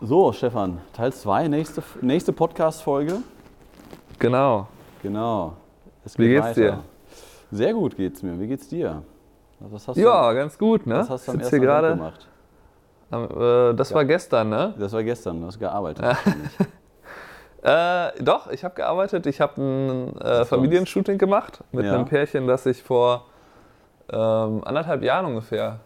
So, Stefan, Teil 2, nächste, nächste Podcast-Folge. Genau. Genau. Es Wie geht's weiter. dir? Sehr gut geht's mir. Wie geht's dir? Ja, du, ganz gut, ne? Was hast du am ersten Tag gemacht? Äh, das ja. war gestern, ne? Das war gestern, du hast gearbeitet. äh, doch, ich habe gearbeitet. Ich habe ein äh, Familienshooting gemacht mit ja. einem Pärchen, das ich vor ähm, anderthalb Jahren ungefähr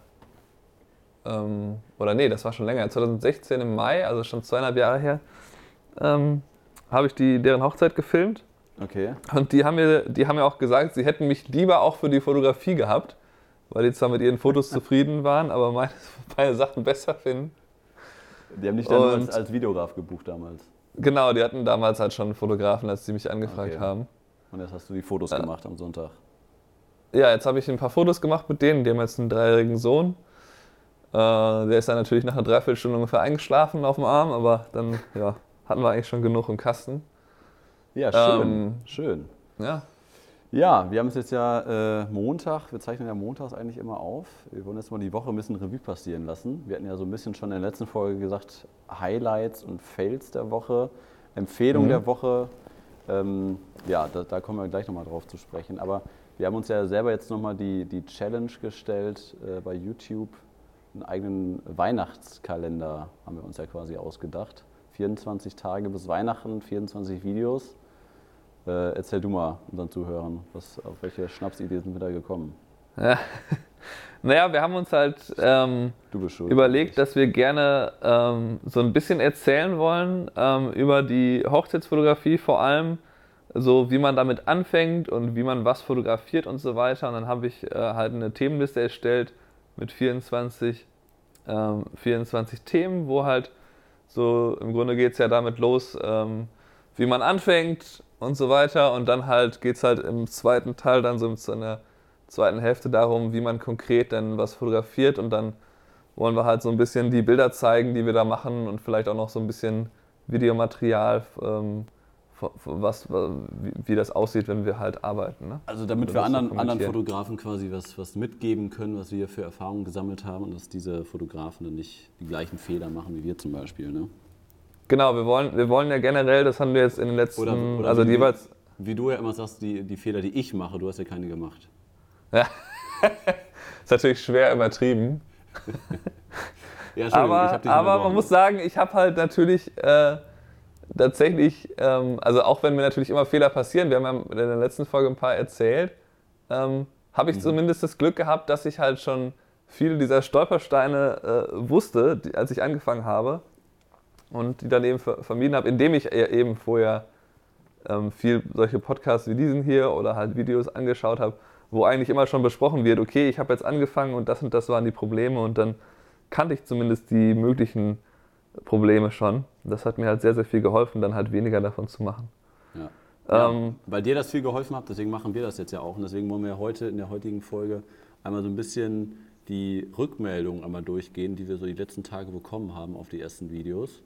ähm, oder nee, das war schon länger, 2016 im Mai, also schon zweieinhalb Jahre her, ähm, habe ich die, deren Hochzeit gefilmt. Okay. Und die haben, mir, die haben mir auch gesagt, sie hätten mich lieber auch für die Fotografie gehabt, weil die zwar mit ihren Fotos zufrieden waren, aber meine, meine Sachen besser finden. Die haben dich dann als, als Videograf gebucht damals. Genau, die hatten damals halt schon einen Fotografen, als sie mich angefragt okay. haben. Und jetzt hast du die Fotos ja. gemacht am Sonntag. Ja, jetzt habe ich ein paar Fotos gemacht mit denen. Die haben jetzt einen dreijährigen Sohn. Äh, der ist dann natürlich nach einer Dreiviertelstunde ungefähr eingeschlafen auf dem Arm, aber dann ja, hatten wir eigentlich schon genug im Kasten. Ja, schön. Ähm, schön. Ja. Ja, wir haben es jetzt ja äh, Montag, wir zeichnen ja montags eigentlich immer auf. Wir wollen jetzt mal die Woche ein bisschen Revue passieren lassen. Wir hatten ja so ein bisschen schon in der letzten Folge gesagt, Highlights und Fails der Woche, Empfehlung mhm. der Woche. Ähm, ja, da, da, kommen wir gleich nochmal drauf zu sprechen. Aber wir haben uns ja selber jetzt nochmal die, die Challenge gestellt äh, bei YouTube, einen eigenen Weihnachtskalender haben wir uns ja quasi ausgedacht. 24 Tage bis Weihnachten, 24 Videos. Äh, erzähl du mal unseren Zuhörern, was, auf welche Schnapsidee sind wir da gekommen? Ja. Naja, wir haben uns halt ähm, überlegt, dass wir gerne ähm, so ein bisschen erzählen wollen ähm, über die Hochzeitsfotografie vor allem, so wie man damit anfängt und wie man was fotografiert und so weiter. Und dann habe ich äh, halt eine Themenliste erstellt, mit 24, ähm, 24 Themen, wo halt so im Grunde geht es ja damit los, ähm, wie man anfängt und so weiter. Und dann halt geht es halt im zweiten Teil dann so in der zweiten Hälfte darum, wie man konkret dann was fotografiert. Und dann wollen wir halt so ein bisschen die Bilder zeigen, die wir da machen und vielleicht auch noch so ein bisschen Videomaterial ähm, was, wie, das aussieht, wenn wir halt arbeiten. Ne? Also damit wir anderen, anderen Fotografen quasi was, was mitgeben können, was wir für Erfahrungen gesammelt haben und dass diese Fotografen dann nicht die gleichen Fehler machen wie wir zum Beispiel. Ne? Genau, wir wollen, wir wollen ja generell, das haben wir jetzt in den letzten, oder, oder also wie, jeweils... Wie du ja immer sagst, die, die Fehler, die ich mache, du hast ja keine gemacht. Ja, ist natürlich schwer übertrieben. ja, aber aber man muss sagen, ich habe halt natürlich... Äh, tatsächlich, ähm, also auch wenn mir natürlich immer Fehler passieren, wir haben ja in der letzten Folge ein paar erzählt, ähm, habe ich mhm. zumindest das Glück gehabt, dass ich halt schon viele dieser Stolpersteine äh, wusste, die, als ich angefangen habe und die dann eben vermieden habe, indem ich eben vorher ähm, viel solche Podcasts wie diesen hier oder halt Videos angeschaut habe, wo eigentlich immer schon besprochen wird, okay, ich habe jetzt angefangen und das und das waren die Probleme und dann kannte ich zumindest die möglichen Probleme schon. Das hat mir halt sehr, sehr viel geholfen, dann halt weniger davon zu machen. Ja. Ähm, ja, weil dir das viel geholfen hat, deswegen machen wir das jetzt ja auch. Und deswegen wollen wir heute in der heutigen Folge einmal so ein bisschen die Rückmeldungen einmal durchgehen, die wir so die letzten Tage bekommen haben auf die ersten Videos.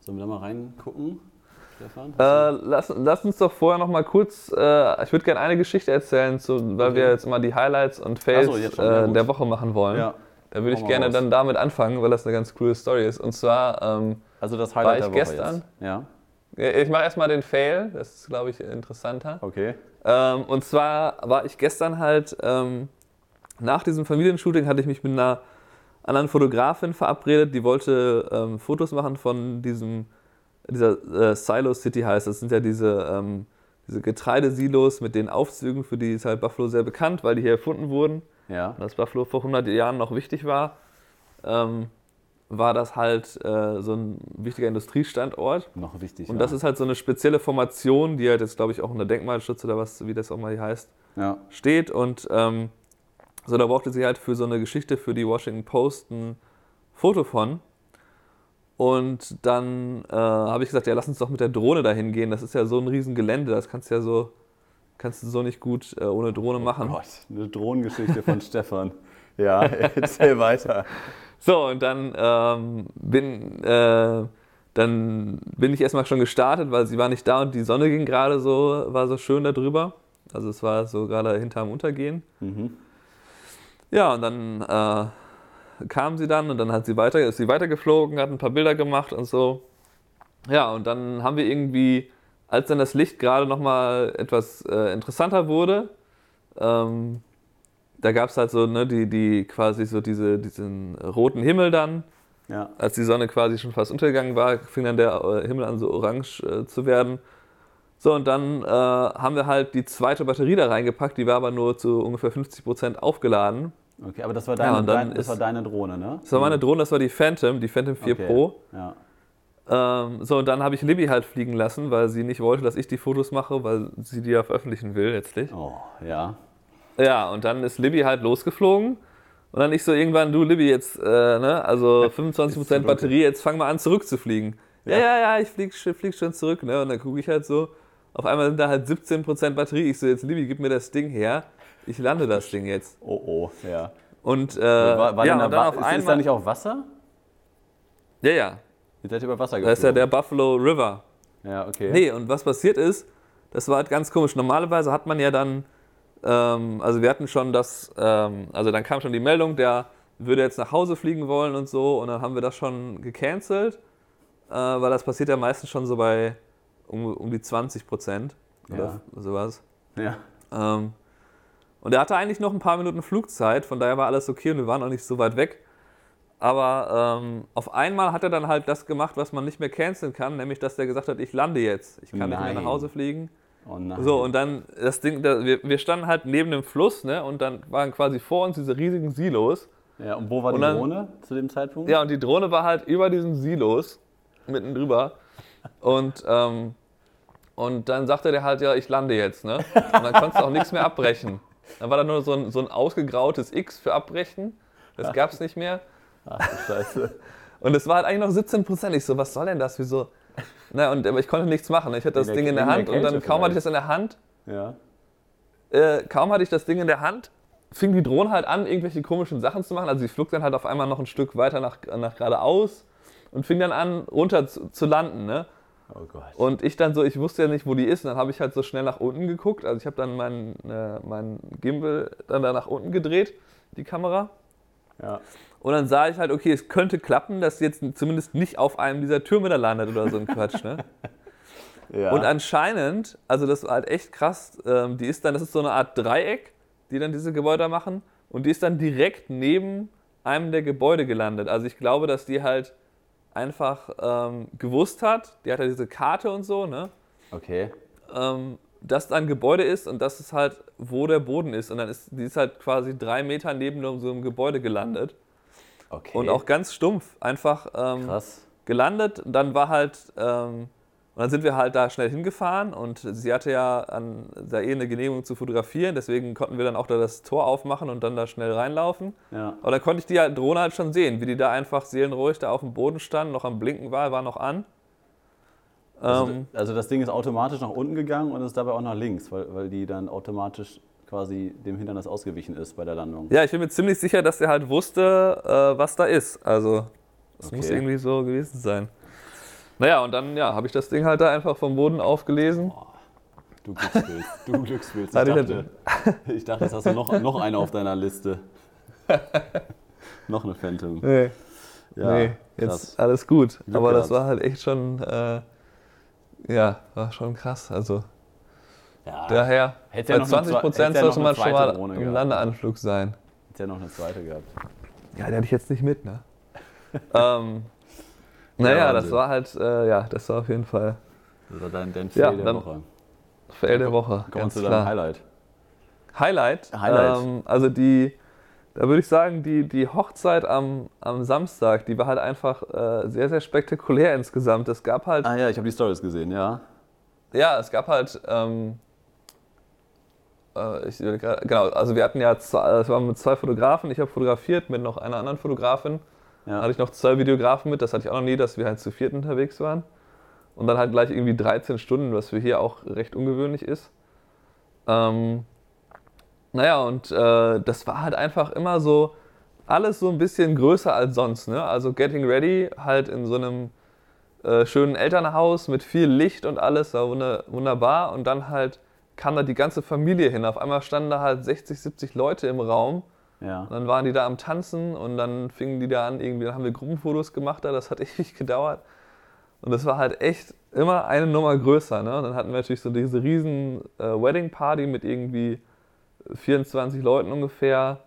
Sollen wir da mal reingucken? Stefan? Äh, lass, lass, uns doch vorher noch mal kurz, äh, ich würde gerne eine Geschichte erzählen, zu, weil okay. wir jetzt immer die Highlights und Fails so, äh, der Woche machen wollen. Ja. Da würde ich gerne raus. dann damit anfangen, weil das eine ganz coole Story ist. Und zwar ähm, also das Highlight war ich gestern. Ja. Ich mache erstmal den Fail, das ist, glaube ich, interessanter. Okay. Ähm, und zwar war ich gestern halt, ähm, nach diesem Familienshooting hatte ich mich mit einer anderen Fotografin verabredet, die wollte ähm, Fotos machen von diesem, dieser äh, Silo City heißt. Das sind ja diese, ähm, diese Getreidesilos mit den Aufzügen, für die ist halt Buffalo sehr bekannt, weil die hier erfunden wurden ja. dass Buffalo vor 100 Jahren noch wichtig war, ähm, war das halt äh, so ein wichtiger Industriestandort. Noch wichtig. Und das ist halt so eine spezielle Formation, die halt jetzt, glaube ich, auch unter Denkmalschutz oder was, wie das auch mal hier heißt, ja. steht. Und ähm, so, da brauchte sie halt für so eine Geschichte für die Washington Post ein Foto von. Und dann äh, habe ich gesagt, ja, lass uns doch mit der Drohne dahin gehen. Das ist ja so ein riesen Gelände, das kannst du ja so kannst du so nicht gut äh, ohne Drohne machen. Oh Gott, eine Drohnengeschichte von Stefan. Ja, erzähl weiter. So, und dann ähm, bin, äh, dann bin ich erstmal schon gestartet, weil sie war nicht da und die Sonne ging gerade so, war so schön da drüber. Also es war so gerade hinterm Untergehen. Mhm. Ja, und dann äh, kam sie dann und dann hat sie weiter, ist sie weitergeflogen, hat ein paar Bilder gemacht und so. Ja, und dann haben wir irgendwie, als dann das Licht gerade nochmal etwas äh, interessanter wurde, ähm, da gab es halt so, ne, die, die quasi so diese, diesen roten Himmel dann. Ja. Als die Sonne quasi schon fast untergegangen war, fing dann der äh, Himmel an so orange äh, zu werden. So, und dann äh, haben wir halt die zweite Batterie da reingepackt, die war aber nur zu ungefähr 50 Prozent aufgeladen. Okay, aber das war deine, ja, dein, das war deine Drohne, ne? Das war meine Drohne, das war die Phantom, die Phantom 4 okay. Pro. Ja. Ähm, so, und dann habe ich Libby halt fliegen lassen, weil sie nicht wollte, dass ich die Fotos mache, weil sie die ja veröffentlichen will letztlich. Oh, ja. Ja, und dann ist Libby halt losgeflogen. Und dann ich so irgendwann, du Libby, jetzt, äh, ne, also 25% Batterie, jetzt fang mal an zurückzufliegen. Ja, ja, ja, ja ich flieg, flieg schon zurück, ne? Und dann gucke ich halt so, auf einmal sind da halt 17% Batterie. Ich so, jetzt Libby, gib mir das Ding her. Ich lande das Ding jetzt. Oh, oh, ja. Und, äh, war, war ja, und dann auf ist, einmal... Ist da nicht auch Wasser? Ja, ja. Ihr seid über Wasser geflogen. Das ist ja der Buffalo River. Ja, okay. Nee, und was passiert ist, das war halt ganz komisch. Normalerweise hat man ja dann, ähm, also wir hatten schon das, ähm, also dann kam schon die Meldung, der würde jetzt nach Hause fliegen wollen und so, und dann haben wir das schon gecancelt, äh, weil das passiert ja meistens schon so bei um, um die 20 Prozent oder ja. sowas. Ja. Ähm, und er hatte eigentlich noch ein paar Minuten Flugzeit, von daher war alles okay und wir waren auch nicht so weit weg. Aber ähm, auf einmal hat er dann halt das gemacht, was man nicht mehr canceln kann, nämlich dass er gesagt hat, ich lande jetzt, ich kann nein. nicht mehr nach Hause fliegen. Oh nein. So, und dann das Ding, da, wir, wir standen halt neben dem Fluss, ne? Und dann waren quasi vor uns diese riesigen Silos. Ja, und wo war und die dann, Drohne zu dem Zeitpunkt? Ja, und die Drohne war halt über diesen Silos, mitten drüber. Und, ähm, und dann sagte der halt, ja, ich lande jetzt, ne? Und dann konntest du auch nichts mehr abbrechen. Dann war da nur so ein, so ein ausgegrautes X für abbrechen. Das gab es nicht mehr. Ach Scheiße. Und es war halt eigentlich noch 17 Prozent. Ich so, was soll denn das? Wieso? Na, und, aber ich konnte nichts machen. Ich hatte das in Ding in der Hand und dann kaum hatte ich das in der Hand. Ja. Äh, kaum hatte ich das Ding in der Hand, fing die Drohne halt an, irgendwelche komischen Sachen zu machen. Also sie flog dann halt auf einmal noch ein Stück weiter nach, nach geradeaus und fing dann an, runter zu, zu landen. Ne? Oh Gott. Und ich dann so, ich wusste ja nicht, wo die ist. Und dann habe ich halt so schnell nach unten geguckt. Also ich habe dann meinen äh, mein Gimbal dann da nach unten gedreht, die Kamera. Ja. Und dann sah ich halt, okay, es könnte klappen, dass sie jetzt zumindest nicht auf einem dieser Türme da landet oder so ein Quatsch. Ne? ja. Und anscheinend, also das war halt echt krass, ähm, die ist dann, das ist so eine Art Dreieck, die dann diese Gebäude machen. Und die ist dann direkt neben einem der Gebäude gelandet. Also ich glaube, dass die halt einfach ähm, gewusst hat, die hat ja diese Karte und so, ne? Okay. Ähm, dass da ein Gebäude ist und das ist halt, wo der Boden ist. Und dann ist die ist halt quasi drei Meter neben so einem Gebäude gelandet. Okay. Und auch ganz stumpf, einfach ähm, gelandet. Und dann war halt, ähm, und dann sind wir halt da schnell hingefahren und sie hatte ja an da eh eine Genehmigung zu fotografieren, deswegen konnten wir dann auch da das Tor aufmachen und dann da schnell reinlaufen. Ja. Aber dann konnte ich die Drohne halt schon sehen, wie die da einfach seelenruhig da auf dem Boden stand, noch am Blinken war, war noch an. Also, ähm, also, das Ding ist automatisch nach unten gegangen und ist dabei auch nach links, weil, weil die dann automatisch quasi dem Hindernis ausgewichen ist bei der Landung. Ja, ich bin mir ziemlich sicher, dass er halt wusste, äh, was da ist. Also, das okay. muss irgendwie so gewesen sein. Naja, und dann ja, habe ich das Ding halt da einfach vom Boden aufgelesen. Oh, du Glücksbild, du Glücksbild. Ich dachte, ich dachte, jetzt hast du noch, noch eine auf deiner Liste. noch eine Phantom. Nee. Ja, nee, jetzt alles gut. Glück Aber das war halt echt schon, äh, ja, war schon krass. Also ja. Daher, hätte bei ja 20 Prozent sollte man schon mal im gehabt. Landeanflug sein. Hätte ja noch eine zweite gehabt. Ja, die hatte ich jetzt nicht mit, ne? ähm, naja, ja, das war halt, äh, ja, das war auf jeden Fall. Das war dein, dein Fail ja, der Woche. Fail der Woche. Kommen wir zu deinem Highlight. Highlight? Highlight. Ähm, also die, da würde ich sagen, die, die Hochzeit am, am Samstag, die war halt einfach äh, sehr, sehr spektakulär insgesamt. Es gab halt. Ah ja, ich habe die Stories gesehen, ja. Ja, es gab halt. Ähm, äh, ich, genau, also wir hatten ja, es waren mit zwei Fotografen, ich habe fotografiert mit noch einer anderen Fotografin. Ja. hatte ich noch zwei Videografen mit, das hatte ich auch noch nie, dass wir halt zu viert unterwegs waren. Und dann halt gleich irgendwie 13 Stunden, was für hier auch recht ungewöhnlich ist. Ähm, naja, und äh, das war halt einfach immer so, alles so ein bisschen größer als sonst. Ne? Also Getting Ready halt in so einem äh, schönen Elternhaus mit viel Licht und alles, war wunderbar. Und dann halt kam da die ganze Familie hin. Auf einmal standen da halt 60, 70 Leute im Raum Ja. Und dann waren die da am Tanzen und dann fingen die da an, irgendwie, dann haben wir Gruppenfotos gemacht da, das hat ewig gedauert. Und das war halt echt immer eine Nummer größer. Ne? Und dann hatten wir natürlich so diese riesen äh, Wedding Party mit irgendwie 24 Leuten ungefähr.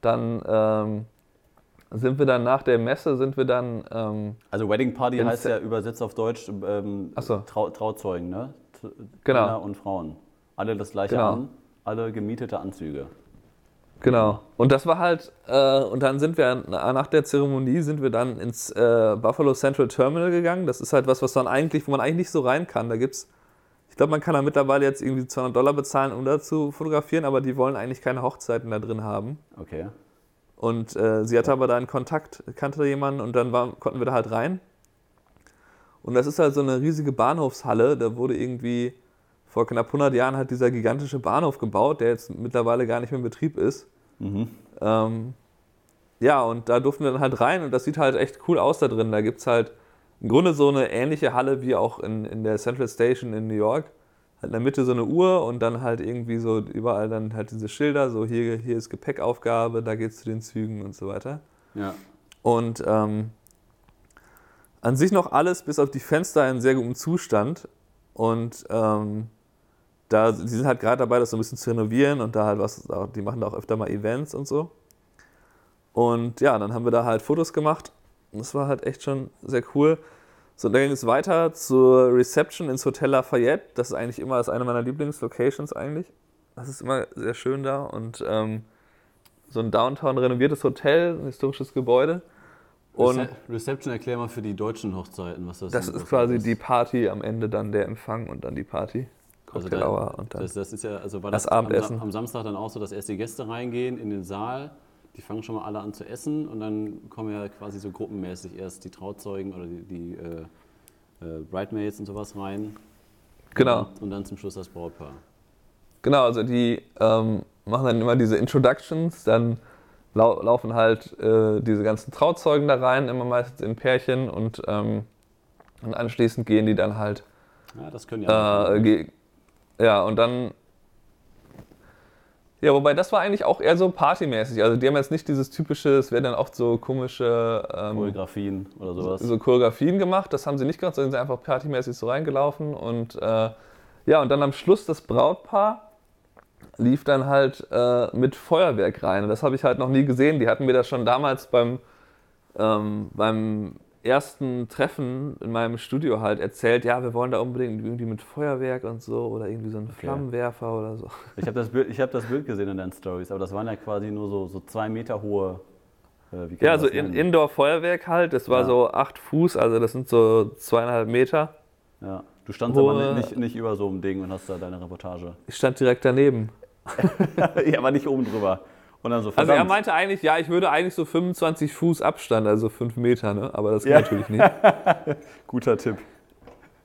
Dann ähm, sind wir dann nach der Messe, sind wir dann. Ähm, also Wedding Party heißt ja übersetzt auf Deutsch ähm, so. Trau Trauzeugen, ne? Genau. Männer und Frauen. Alle das gleiche genau. an, alle gemietete Anzüge. Genau. Und das war halt, äh, und dann sind wir, nach der Zeremonie sind wir dann ins äh, Buffalo Central Terminal gegangen. Das ist halt was, was dann eigentlich, wo man eigentlich nicht so rein kann. Da gibt's, ich glaube, man kann da mittlerweile jetzt irgendwie 200 Dollar bezahlen, um da zu fotografieren, aber die wollen eigentlich keine Hochzeiten da drin haben. Okay. Und äh, sie hatte aber da einen Kontakt, kannte da jemanden und dann war, konnten wir da halt rein. Und das ist halt so eine riesige Bahnhofshalle, da wurde irgendwie vor knapp 100 Jahren halt dieser gigantische Bahnhof gebaut, der jetzt mittlerweile gar nicht mehr in Betrieb ist. Mhm. Ähm, ja, und da durften wir dann halt rein und das sieht halt echt cool aus da drin. Da gibt es halt im Grunde so eine ähnliche Halle wie auch in, in der Central Station in New York. Halt in der Mitte so eine Uhr und dann halt irgendwie so überall dann halt diese Schilder, so hier, hier ist Gepäckaufgabe, da geht es zu den Zügen und so weiter. Ja. Und ähm, an sich noch alles bis auf die Fenster in sehr gutem Zustand. Und ähm, da, die sind halt gerade dabei, das so ein bisschen zu renovieren und da halt was, die machen da auch öfter mal Events und so. Und ja, dann haben wir da halt Fotos gemacht. Und das war halt echt schon sehr cool. So, dann ging es weiter zur Reception ins Hotel Lafayette. Das ist eigentlich immer das ist eine meiner Lieblingslocations eigentlich. Das ist immer sehr schön da und ähm, so ein Downtown renoviertes Hotel, ein historisches Gebäude. Und Reception erklär mal für die deutschen Hochzeiten, was das ist. Das ist quasi ist. die Party am Ende, dann der Empfang und dann die Party. Cocktailhour also und dann das, das, ist ja, also war das, das Abendessen. Am, am, Samstag dann auch so, dass erst die Gäste reingehen in den Saal, die fangen schon mal alle an zu essen und dann kommen ja quasi so gruppenmäßig erst die Trauzeugen oder die, die äh, äh, Bridemaids und sowas rein. Genau. Und, und, dann zum Schluss das Brautpaar. Genau, also die ähm, machen dann immer diese Introductions, dann lau laufen halt äh, diese ganzen Trauzeugen da rein, immer meistens in Pärchen und, ähm, und anschließend gehen die dann halt. Ja, das können ja. Äh, ja, und dann. Ja, wobei das war eigentlich auch eher so partymäßig. Also die haben jetzt nicht dieses typische, es werden dann oft so komische ähm, Choreografien oder sowas. So Choreografien gemacht, das haben sie nicht gemacht, sondern sind einfach partymäßig so reingelaufen. Und äh, ja, und dann am Schluss das Brautpaar lief dann halt äh, mit Feuerwerk rein. Und das habe ich halt noch nie gesehen. Die hatten mir das schon damals beim, ähm, beim ersten Treffen in meinem Studio halt erzählt, ja, wir wollen da unbedingt irgendwie mit Feuerwerk und so oder irgendwie so einen okay. Flammenwerfer oder so. Ich habe das, Bild, hab das Bild gesehen in deinen Stories, aber das waren ja quasi nur so, so zwei Meter hohe. Äh, ja, so in, Indoor-Feuerwerk halt. Das war ja. so acht Fuß, also das sind so zweieinhalb Meter. Ja. Du standst Hohe, aber nicht, nicht über so einem Ding und hast da deine Reportage. Ich stand direkt daneben. ja, aber nicht oben drüber. Und dann so, verdammt. also er meinte eigentlich, ja, ich würde eigentlich so 25 Fuß Abstand, also 5 Meter, ne? aber das geht ja. natürlich nicht. Guter Tipp.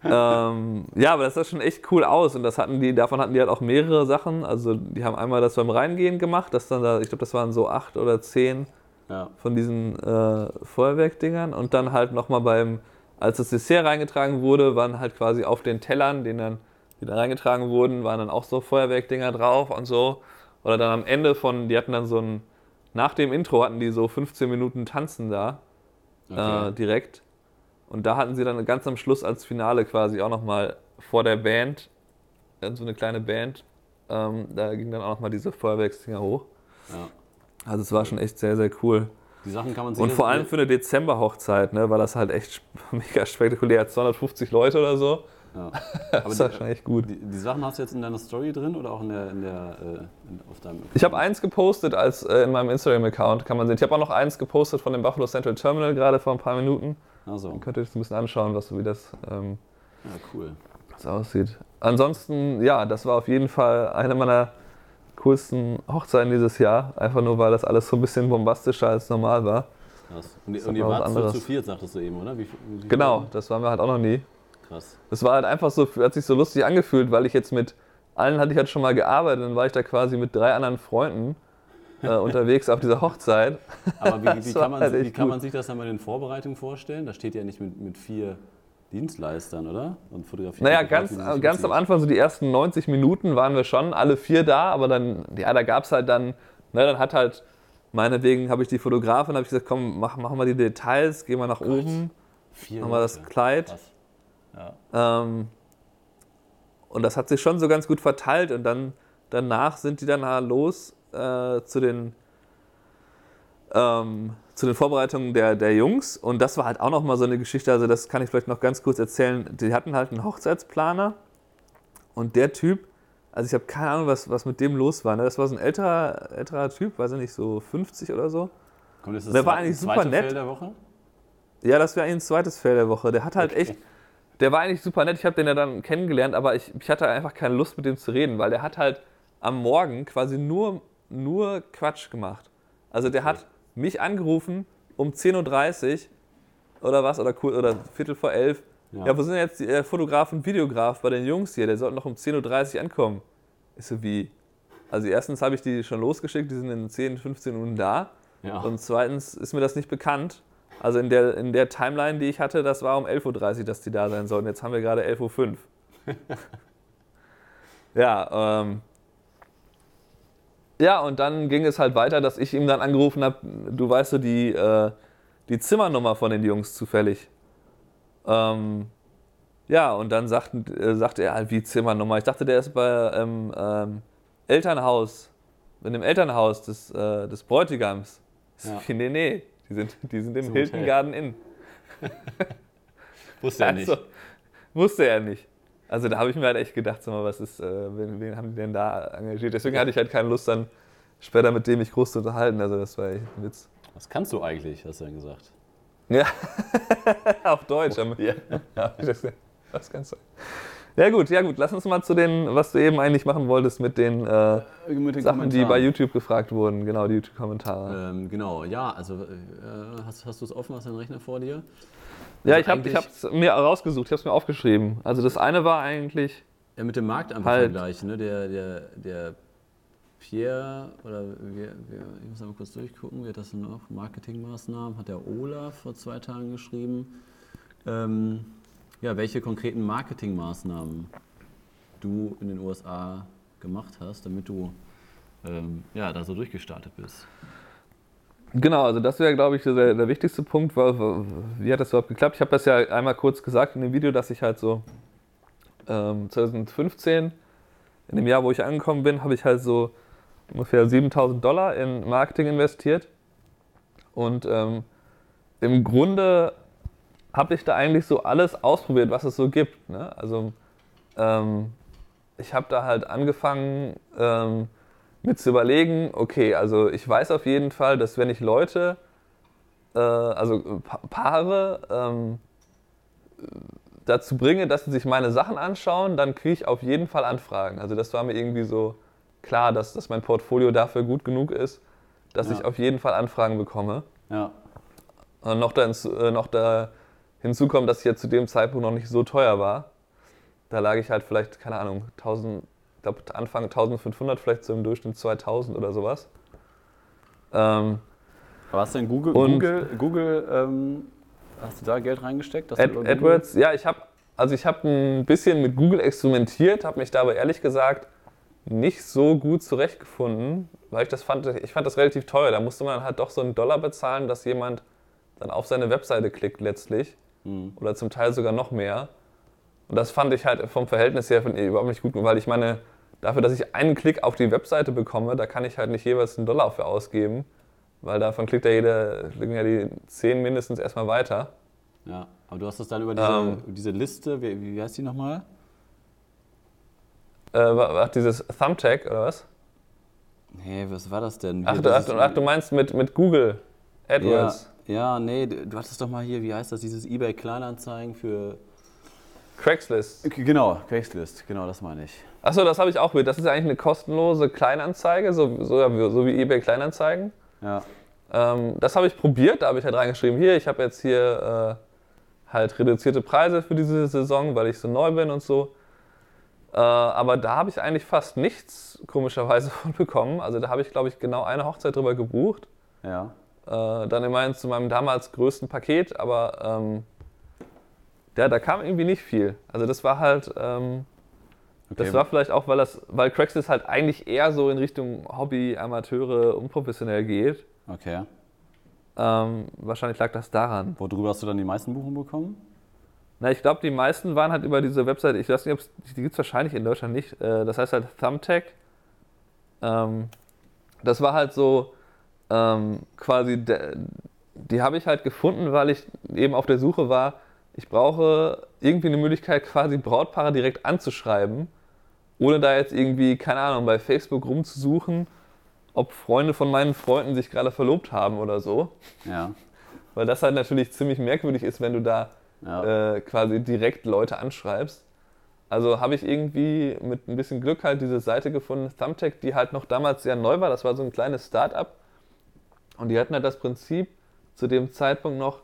Ähm, ja, aber das sah schon echt cool aus und das hatten die, davon hatten die halt auch mehrere Sachen. Also die haben einmal das beim Reingehen gemacht, das dann da, ich glaube, das waren so acht oder zehn ja. von diesen äh, Feuerwerkdingern und dann halt nochmal beim, als das Dessert reingetragen wurde, waren halt quasi auf den Tellern, die dann, die dann reingetragen wurden, waren dann auch so Feuerwerkdinger drauf und so. Oder dann am Ende von, die hatten dann so ein, nach dem Intro hatten die so 15 Minuten Tanzen da, okay. äh, direkt. Und da hatten sie dann ganz am Schluss als Finale quasi auch nochmal vor der Band, äh, so eine kleine Band, ähm, da ging dann auch nochmal diese Feuerwerksdinger hoch. Ja. Also es war schon echt sehr, sehr cool. Die Sachen kann man sich Und vor allem für eine Dezember-Hochzeit, ne, war das halt echt mega spektakulär. 250 Leute oder so. Ja. Das ist echt gut. Die, die, Sachen hast du jetzt in deiner Story drin oder auch in der, in der äh, in, auf deinem Account? Ich habe eins gepostet als äh, in meinem Instagram-Account, kann man sehen. Ich habe auch noch eins gepostet von dem Buffalo Central Terminal gerade vor ein paar Minuten. Also. Dann könnt ihr euch das ein bisschen anschauen, was, wie das ähm, ja, cool. was aussieht. Ansonsten, ja, das war auf jeden Fall eine meiner coolsten Hochzeiten dieses Jahr. Einfach nur, weil das alles so ein bisschen bombastischer als normal war. Krass. Und, und ihr wart zu, zu viert, sagtest du eben, oder? Wie, wie genau, das waren wir halt auch noch nie. Krass. Das war halt einfach so, hat sich so lustig angefühlt, weil ich jetzt mit allen hatte ich halt schon mal gearbeitet, dann war ich da quasi mit drei anderen Freunden äh, unterwegs auf dieser Hochzeit. Aber wie, wie, kann, man, halt wie kann man, sich das dann bei den Vorbereitungen vorstellen? Da steht ja nicht mit, mit vier Dienstleistern, oder? Und fotografiert. Naja, ganz, ganz am Anfang, so die ersten 90 Minuten waren wir schon alle vier da, aber dann, ja, da gab es halt dann, ne, dann hat halt Meinetwegen habe ich die Fotografin, habe ich gesagt, komm, mach, machen wir die Details, gehen wir nach Gott. oben, Vier machen wir das Kleid. Ja. Ähm, und das hat sich schon so ganz gut verteilt und dann danach sind die dann los äh, zu den ähm, zu den Vorbereitungen der, der Jungs und das war halt auch nochmal so eine Geschichte, also das kann ich vielleicht noch ganz kurz erzählen. Die hatten halt einen Hochzeitsplaner und der Typ, also ich habe keine Ahnung, was, was mit dem los war. Ne? Das war so ein älterer, älterer Typ, weiß ich nicht, so 50 oder so. Kommt das der war eigentlich super nett. Fell der Woche? Ja, das wäre eigentlich ein zweites Fell der Woche. Der hat halt okay. echt, der war eigentlich super nett. Ich habe den ja dann kennengelernt, aber ich, ich hatte einfach keine Lust mit dem zu reden, weil der hat halt am Morgen quasi nur, nur Quatsch gemacht. Also der hat mich angerufen um 10.30 Uhr oder was, oder, oder Viertel vor elf. Ja. ja, wo sind jetzt die äh, Fotograf und Videograf bei den Jungs hier? Der sollten noch um 10.30 Uhr ankommen. Ich so, wie? Also erstens habe ich die schon losgeschickt, die sind in 10, 15 Minuten da. Ja. Und zweitens ist mir das nicht bekannt. Also in der, in der Timeline, die ich hatte, das war um 11.30 Uhr, dass die da sein sollen. Jetzt haben wir gerade 11.05 Uhr. ja, ähm, ja, und dann ging es halt weiter, dass ich ihm dann angerufen habe, du weißt du die, äh, die Zimmernummer von den Jungs zufällig. Ähm, ja, und dann sagt, äh, sagte er halt, wie Zimmernummer. Ich dachte, der ist bei ähm, ähm, Elternhaus, in dem Elternhaus des, äh, des Bräutigams. Ja. nee, nee, die sind, die sind im Zum Hilton Hotel. Garden Inn. wusste er nicht. Also, wusste er nicht. Also da habe ich mir halt echt gedacht, sag mal, was ist, äh, wen, wen, haben die denn da engagiert? Deswegen hatte ich halt keine Lust, dann später mit dem mich groß zu unterhalten. Also das war echt ein Witz. Was kannst du eigentlich, hast du dann gesagt? Ja, auf Deutsch. Oh, ja. ja. Was kannst du? Ja gut, ja gut, lass uns mal zu den, was du eben eigentlich machen wolltest mit den, äh, mit den Sachen, die bei YouTube gefragt wurden, genau, die YouTube-Kommentare. Ähm, genau, ja, also äh, hast, hast du es offen, hast du den Rechner vor dir? Ja, also ich habe es mir rausgesucht, ich habe es mir aufgeschrieben. Also das eine war eigentlich. Ja, mit dem Markt einfach halt, vergleichen. Ne? Der, der, der Pierre, oder wir, wir, ich muss mal kurz durchgucken, wie hat das noch? Marketingmaßnahmen, hat der Olaf vor zwei Tagen geschrieben. Ähm, ja, welche konkreten Marketingmaßnahmen du in den USA gemacht hast, damit du ähm, ja, da so durchgestartet bist. Genau, also das wäre, glaube ich, der, der, wichtigste Punkt. Weil, wie hat das überhaupt geklappt? Ich habe das ja einmal kurz gesagt in dem Video, dass ich halt so ähm, 2015, in dem Jahr, wo ich angekommen bin, habe ich halt so ungefähr 7000 Dollar in Marketing investiert. Und ähm, im Grunde habe ich da eigentlich so alles ausprobiert, was es so gibt. Ne? Also ähm, ich habe da halt angefangen, ähm, mit zu überlegen, okay, also ich weiß auf jeden Fall, dass wenn ich Leute, äh, also pa Paare, ähm, dazu bringe, dass sie sich meine Sachen anschauen, dann kriege ich auf jeden Fall Anfragen. Also das war mir irgendwie so klar, dass, dass mein Portfolio dafür gut genug ist, dass ja. ich auf jeden Fall Anfragen bekomme. Ja. Und noch da, äh, noch da hinzu kommt, dass ich jetzt zu dem Zeitpunkt noch nicht so teuer war. Da lag ich halt vielleicht, keine Ahnung, 1000 ich glaube Anfang 1500, vielleicht so im Durchschnitt 2000 oder sowas. Ähm, Aber hast du in Google, Google, Google ähm, hast du da Geld reingesteckt? Ad, AdWords, ja, ich habe also ich ein bisschen mit Google experimentiert, habe mich da aber ehrlich gesagt nicht so gut zurechtgefunden, weil ich das fand, ich fand das relativ teuer. Da musste man halt doch so einen Dollar bezahlen, dass jemand dann auf seine Webseite klickt letztlich. Mhm. Oder zum Teil sogar noch mehr. Und das fand ich halt vom Verhältnis her überhaupt nicht gut, weil ich meine, dafür, dass ich einen Klick auf die Webseite bekomme, da kann ich halt nicht jeweils einen Dollar für ausgeben, weil davon klickt ja jeder, klicken ja die 10 mindestens erstmal weiter. Ja, aber du hast das dann über diese, ähm, diese Liste, wie, wie heißt die nochmal? Äh, dieses Thumbtack oder was? Nee, was war das denn? Ach, du, ach, ach, du meinst mit, mit Google AdWords? Ja, ja, nee, du hattest doch mal hier, wie heißt das, dieses eBay Kleinanzeigen für Craigslist. Genau, Craigslist, genau, das meine ich. Achso, das habe ich auch mit. Das ist eigentlich eine kostenlose Kleinanzeige, so, so, so wie eBay Kleinanzeigen. Ja. Ähm, das habe ich probiert, da habe ich halt reingeschrieben, hier, ich habe jetzt hier äh, halt reduzierte Preise für diese Saison, weil ich so neu bin und so. Äh, aber da habe ich eigentlich fast nichts komischerweise von bekommen. Also da habe ich, glaube ich, genau eine Hochzeit drüber gebucht. Ja. Äh, dann immerhin zu meinem damals größten Paket, aber ähm, ja, da kam irgendwie nicht viel. Also das war halt, ähm, okay. das war vielleicht auch, weil das, weil Craigslist halt eigentlich eher so in Richtung Hobby, Amateure, unprofessionell geht. Okay. Ähm, wahrscheinlich lag das daran. Worüber hast du dann die meisten Buchungen bekommen? Na, ich glaube, die meisten waren halt über diese Website, ich weiß nicht, die gibt es wahrscheinlich in Deutschland nicht. Äh, das heißt halt Thumbtack. Ähm, das war halt so ähm, quasi, die habe ich halt gefunden, weil ich eben auf der Suche war, ich brauche irgendwie eine Möglichkeit, quasi Brautpaare direkt anzuschreiben, ohne da jetzt irgendwie, keine Ahnung, bei Facebook rumzusuchen, ob Freunde von meinen Freunden sich gerade verlobt haben oder so. Ja. Weil das halt natürlich ziemlich merkwürdig ist, wenn du da ja. äh, quasi direkt Leute anschreibst. Also habe ich irgendwie mit ein bisschen Glück halt diese Seite gefunden, Thumbtack, die halt noch damals sehr neu war. Das war so ein kleines Start-up. Und die hatten halt das Prinzip zu dem Zeitpunkt noch,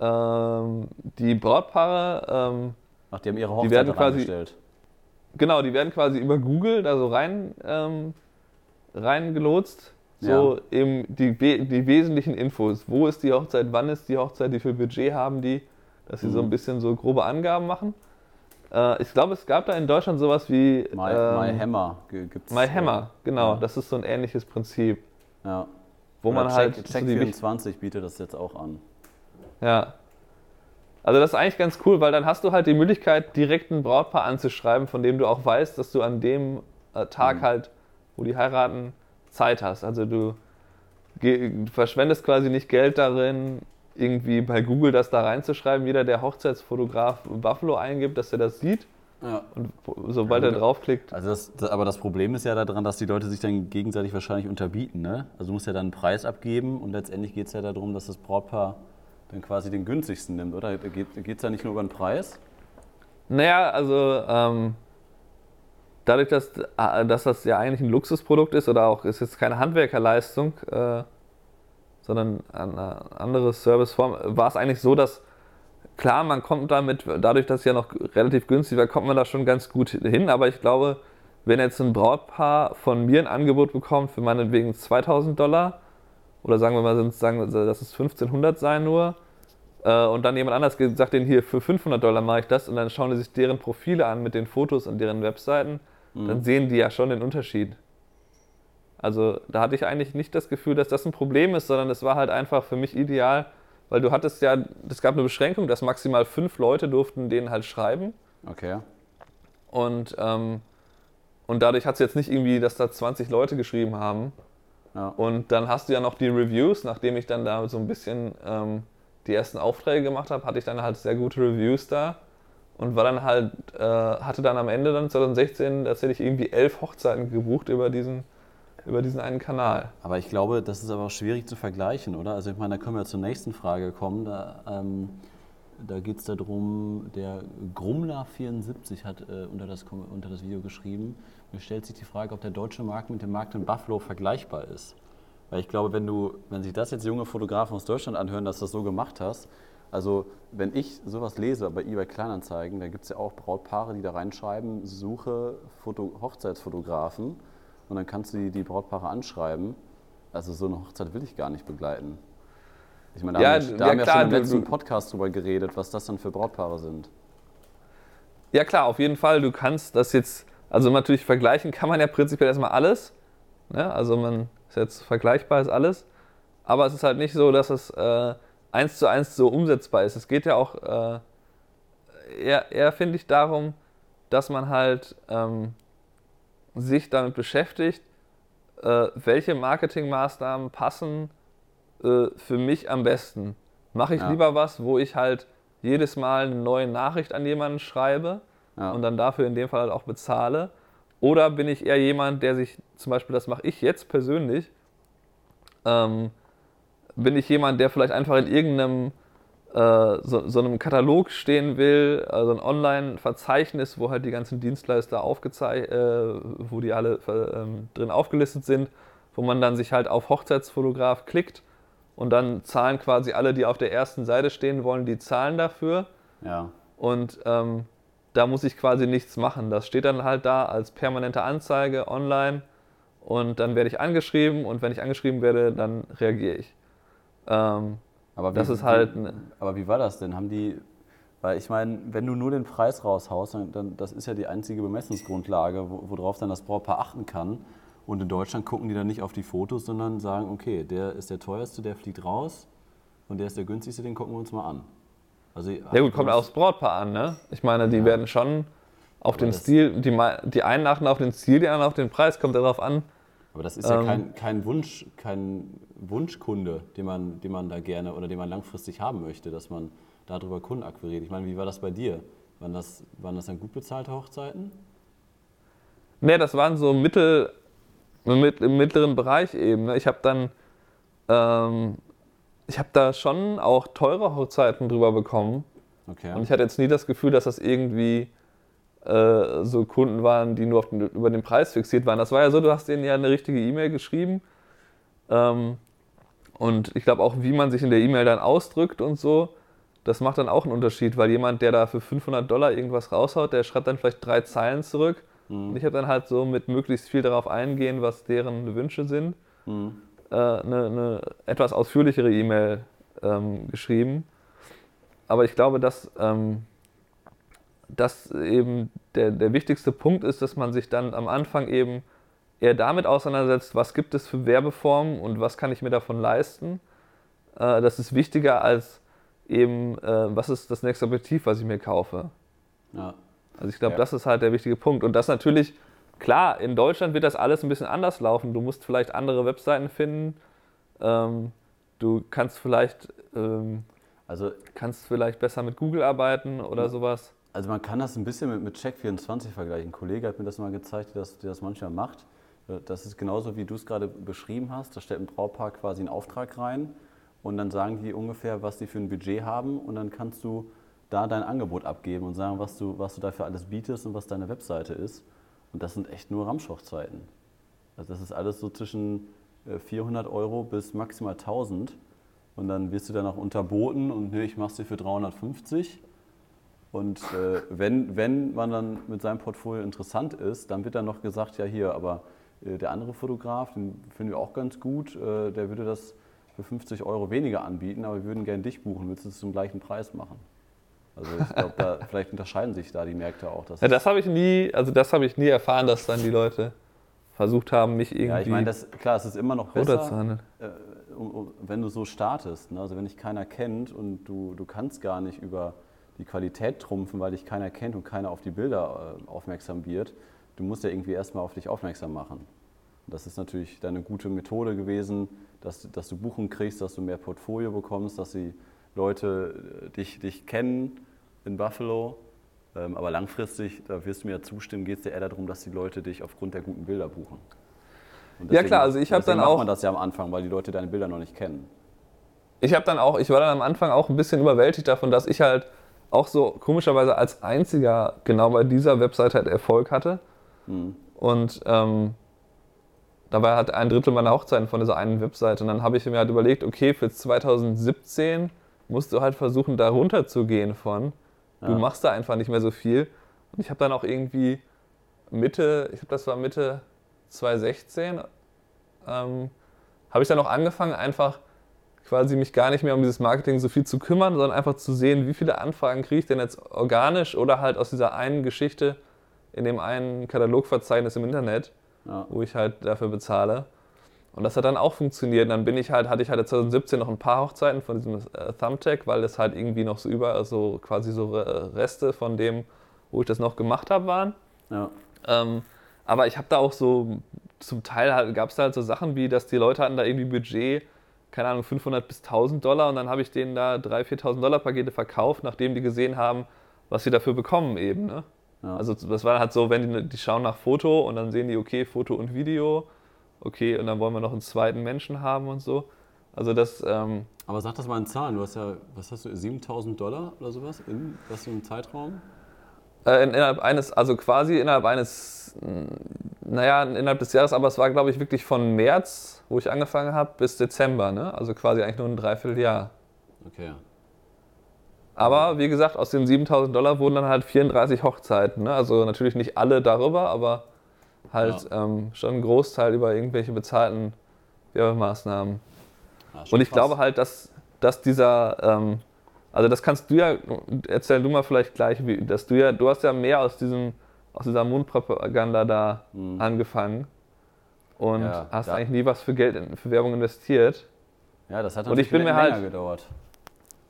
ähm, die Brautpaare. Ähm, Ach, die haben ihre Hochzeit die werden quasi, gestellt. Genau, die werden quasi über Google da so rein, ähm, reingelotst. So ja. eben die, die wesentlichen Infos. Wo ist die Hochzeit, wann ist die Hochzeit, wie viel Budget haben die, dass sie mhm. so ein bisschen so grobe Angaben machen. Äh, ich glaube, es gab da in Deutschland sowas wie. My, ähm, My Hammer gibt's. My Hammer, genau. Ja. Das ist so ein ähnliches Prinzip. Ja. Wo Oder man halt. Check, 24 bietet das jetzt auch an. Ja. Also das ist eigentlich ganz cool, weil dann hast du halt die Möglichkeit, direkt ein Brautpaar anzuschreiben, von dem du auch weißt, dass du an dem äh, Tag mhm. halt, wo die heiraten, Zeit hast. Also du, du verschwendest quasi nicht Geld darin, irgendwie bei Google das da reinzuschreiben. Jeder, der Hochzeitsfotograf Buffalo eingibt, dass er das sieht. Ja. Und sobald ja, er draufklickt. Also das, das, aber das Problem ist ja daran, dass die Leute sich dann gegenseitig wahrscheinlich unterbieten. Ne? Also du musst ja dann einen Preis abgeben und letztendlich geht es ja darum, dass das Brautpaar dann quasi den günstigsten nimmt, oder? Geht es ja nicht nur über den Preis? Naja, also ähm, dadurch, dass, äh, dass das ja eigentlich ein Luxusprodukt ist oder auch ist jetzt keine Handwerkerleistung, äh, sondern eine andere Serviceform, war es eigentlich so, dass klar, man kommt damit, dadurch, dass es ja noch relativ günstig war, kommt man da schon ganz gut hin, aber ich glaube, wenn jetzt ein Brautpaar von mir ein Angebot bekommt für meinetwegen 2000 Dollar, oder sagen wir mal, sagen, dass es 1500 sein nur, äh, und dann jemand anders sagt denen hier, für 500 Dollar mache ich das, und dann schauen die sich deren Profile an mit den Fotos und deren Webseiten, mhm. dann sehen die ja schon den Unterschied. Also da hatte ich eigentlich nicht das Gefühl, dass das ein Problem ist, sondern es war halt einfach für mich ideal, weil du hattest ja, es gab eine Beschränkung, dass maximal fünf Leute durften denen halt schreiben. Okay. Und, ähm, und dadurch hat es jetzt nicht irgendwie, dass da 20 Leute geschrieben haben. Ja. Und dann hast du ja noch die Reviews, nachdem ich dann da so ein bisschen ähm, die ersten Aufträge gemacht habe, hatte ich dann halt sehr gute Reviews da und war dann halt, äh, hatte dann am Ende dann 2016 tatsächlich irgendwie elf Hochzeiten gebucht über diesen über diesen einen Kanal. Aber ich glaube, das ist aber auch schwierig zu vergleichen, oder? Also ich meine, da können wir zur nächsten Frage kommen. Da, ähm, da geht es darum, der Grummler74 hat äh, unter, das, unter das Video geschrieben, mir stellt sich die Frage, ob der deutsche Markt mit dem Markt in Buffalo vergleichbar ist. Weil ich glaube, wenn du, wenn sich das jetzt junge Fotografen aus Deutschland anhören, dass du das so gemacht hast, also wenn ich sowas lese bei eBay Kleinanzeigen, da gibt es ja auch Brautpaare, die da reinschreiben, suche Foto Hochzeitsfotografen und dann kannst du die, die Brautpaare anschreiben. Also so eine Hochzeit will ich gar nicht begleiten. Ich meine, da ja, haben wir, da ja, haben klar, schon im letzten Podcast drüber geredet, was das dann für Brautpaare sind. Ja klar, auf jeden Fall. Du kannst das jetzt, also natürlich vergleichen kann man ja prinzipiell erstmal alles. Ne? Also man ist jetzt vergleichbar ist alles. Aber es ist halt nicht so, dass es äh, eins zu eins so umsetzbar ist. Es geht ja auch äh, eher, eher finde ich, darum, dass man halt ähm, sich damit beschäftigt, äh, welche Marketingmaßnahmen passen äh, für mich am besten. Mache ich ja. lieber was, wo ich halt jedes Mal eine neue Nachricht an jemanden schreibe ja. und dann dafür in dem Fall halt auch bezahle? Oder bin ich eher jemand, der sich, zum Beispiel, das mache ich jetzt persönlich, ähm, bin ich jemand, der vielleicht einfach in irgendeinem so, so, einem Katalog stehen will, also ein Online-Verzeichnis, wo halt die ganzen Dienstleister aufgezeichnet, äh, wo die alle äh, drin aufgelistet sind, wo man dann sich halt auf Hochzeitsfotograf klickt und dann zahlen quasi alle, die auf der ersten Seite stehen wollen, die zahlen dafür. Ja. Und ähm, da muss ich quasi nichts machen. Das steht dann halt da als permanente Anzeige online und dann werde ich angeschrieben und wenn ich angeschrieben werde, dann reagiere ich. Ähm, aber wie, das ist halt. Wie, aber wie war das denn? Haben die. Weil ich meine, wenn du nur den Preis raushaust, dann, dann das ist ja die einzige Bemessungsgrundlage, worauf dann das Brautpaar achten kann. Und in Deutschland gucken die dann nicht auf die Fotos, sondern sagen, okay, der ist der teuerste, der fliegt raus und der ist der günstigste, den gucken wir uns mal an. Also, ja gut, kommt aufs Brautpaar an, ne? Ich meine, die ja. werden schon auf aber den Stil, die, die einen achten auf den Stil, die anderen auf den Preis, kommt darauf an. Aber das ist ja ähm, kein, kein Wunsch, kein Wunschkunde, den man, den man da gerne oder den man langfristig haben möchte, dass man darüber Kunden akquiriert. Ich meine, wie war das bei dir? Waren das, waren das dann gut bezahlte Hochzeiten? Ne, das waren so mittel, im mittleren Bereich eben. Ne? Ich habe dann, ähm, ich habe da schon auch teure Hochzeiten drüber bekommen. Okay. Und ich hatte jetzt nie das Gefühl, dass das irgendwie äh, so Kunden waren, die nur den, über den Preis fixiert waren. Das war ja so, du hast denen ja eine richtige E-Mail geschrieben. Ähm, und ich glaube auch, wie man sich in der E-Mail dann ausdrückt und so, das macht dann auch einen Unterschied, weil jemand, der da für 500 Dollar irgendwas raushaut, der schreibt dann vielleicht drei Zeilen zurück Mhm. Und ich habe dann halt so mit möglichst viel darauf eingehen, was deren Wünsche sind, mhm. äh, eine, eine, etwas ausführlichere E-Mail ähm, geschrieben. Aber ich glaube, dass, ähm, dass eben der, der wichtigste Punkt ist, dass man sich dann am Anfang eben eher damit auseinandersetzt, was gibt es für Werbeformen und was kann ich mir davon leisten. Äh, das ist wichtiger als eben, äh, was ist das nächste Objektiv, was ich mir kaufe. Ja. Also ich glaube, ja. das ist halt der wichtige Punkt. Und das natürlich, klar, in Deutschland wird das alles ein bisschen anders laufen. Du musst vielleicht andere Webseiten finden. Ähm, du kannst vielleicht, ähm, also, kannst vielleicht besser mit Google arbeiten oder sowas. Also man kann das ein bisschen mit, mit Check24 vergleichen. Ein Kollege hat mir das mal gezeigt, der das, der das manchmal macht. Das ist genauso, wie du es gerade beschrieben hast. Da stellt ein Braupaar quasi einen Auftrag rein und dann sagen die ungefähr, was die für ein Budget haben und dann kannst du da dein Angebot abgeben und sagen, was du, was du dafür alles bietest und was deine Webseite ist. Und das sind echt nur Ramschhochzeiten. Also das ist alles so zwischen 400 äh, Euro bis maximal 1000. Und dann wirst du dann auch unterboten und nee, ich mache es dir für 350. Und äh, wenn, wenn man dann mit seinem Portfolio interessant ist, dann wird dann noch gesagt, ja hier, aber äh, der andere Fotograf, den finden wir auch ganz gut, äh, der würde das für 50 Euro weniger anbieten, aber wir würden gerne dich buchen, willst du es zum gleichen Preis machen? Also ich glaube, da, vielleicht unterscheiden sich da die Märkte auch. ja, das habe ich nie, also das habe ich nie erfahren, dass dann die Leute versucht haben, mich irgendwie. Ja, ich meine, klar, es ist immer noch besser, äh, wenn du so startest. Ne? Also wenn dich keiner kennt und du, du kannst gar nicht über die Qualität trumpfen, weil dich keiner kennt und keiner auf die Bilder äh, aufmerksam wird. Du musst ja irgendwie erstmal auf dich aufmerksam machen. Und das ist natürlich deine gute Methode gewesen, dass, dass du Buchen kriegst, dass du mehr Portfolio bekommst, dass sie Leute äh, dich, dich kennen in Buffalo. Ähm, aber langfristig, da wirst du mir ja zustimmen, geht es dir eher darum, dass die Leute dich aufgrund der guten Bilder buchen. Deswegen, ja klar, also ich habe dann auch... macht man das ja am Anfang, weil die Leute deine Bilder noch nicht kennen. Ich habe dann auch, ich war dann am Anfang auch ein bisschen überwältigt davon, dass ich halt auch so komischerweise als einziger genau bei dieser Website halt Erfolg hatte. Mhm. Und ähm, dabei hat ein Drittel meiner Hochzeiten von dieser einen Website. Und dann habe ich mir halt überlegt, okay, für 2017 musst du halt versuchen, da runterzugehen von. Du ja. machst da einfach nicht mehr so viel. Und ich habe dann auch irgendwie Mitte, ich glaube, das war Mitte 2016, ähm, habe ich dann auch angefangen, einfach quasi mich gar nicht mehr um dieses Marketing so viel zu kümmern, sondern einfach zu sehen, wie viele Anfragen kriege ich denn jetzt organisch oder halt aus dieser einen Geschichte in dem einen Katalogverzeichnis im Internet, ja. wo ich halt dafür bezahle. Und das hat dann auch funktioniert. Und dann bin ich halt, hatte ich halt 2017 noch ein paar Hochzeiten von diesem äh, Thumbtack, weil das halt irgendwie noch so über, so quasi so Reste von dem, wo ich das noch gemacht habe, waren. Ja. Ähm, aber ich habe da auch so, zum Teil halt, gab es da halt so Sachen wie, dass die Leute hatten da irgendwie Budget, keine Ahnung, 500 bis 1000 Dollar und dann habe ich denen da 3.000, 4.000 Dollar Pakete verkauft, nachdem die gesehen haben, was sie dafür bekommen eben. Ne? Ja. Also das war halt so, wenn die, die schauen nach Foto und dann sehen die, okay, Foto und Video okay, und dann wollen wir noch einen zweiten Menschen haben und so. Also das. Ähm Aber sag das mal in Zahlen. Du hast ja, was hast du, 7000 Dollar oder sowas in was für einem Zeitraum? Äh, innerhalb eines, also quasi innerhalb eines, naja, innerhalb des Jahres, aber es war, glaube ich, wirklich von März, wo ich angefangen habe, bis Dezember, ne? Also quasi eigentlich nur ein Dreivierteljahr. Okay. Aber wie gesagt, aus den 7000 Dollar wurden dann halt 34 Hochzeiten. Ne? Also natürlich nicht alle darüber, aber halt ja. ähm, schon ein Großteil über irgendwelche bezahlten Werbemaßnahmen. Ja, und ich krass. glaube halt, dass, dass dieser, ähm, also das kannst du ja, erzähl du mal vielleicht gleich, wie, dass du ja, du hast ja mehr aus diesem, aus dieser Mundpropaganda da mhm. angefangen. und ja, hast eigentlich nie was für Geld in, für Werbung investiert. Ja, das hat natürlich und ich bin mir halt, gedauert.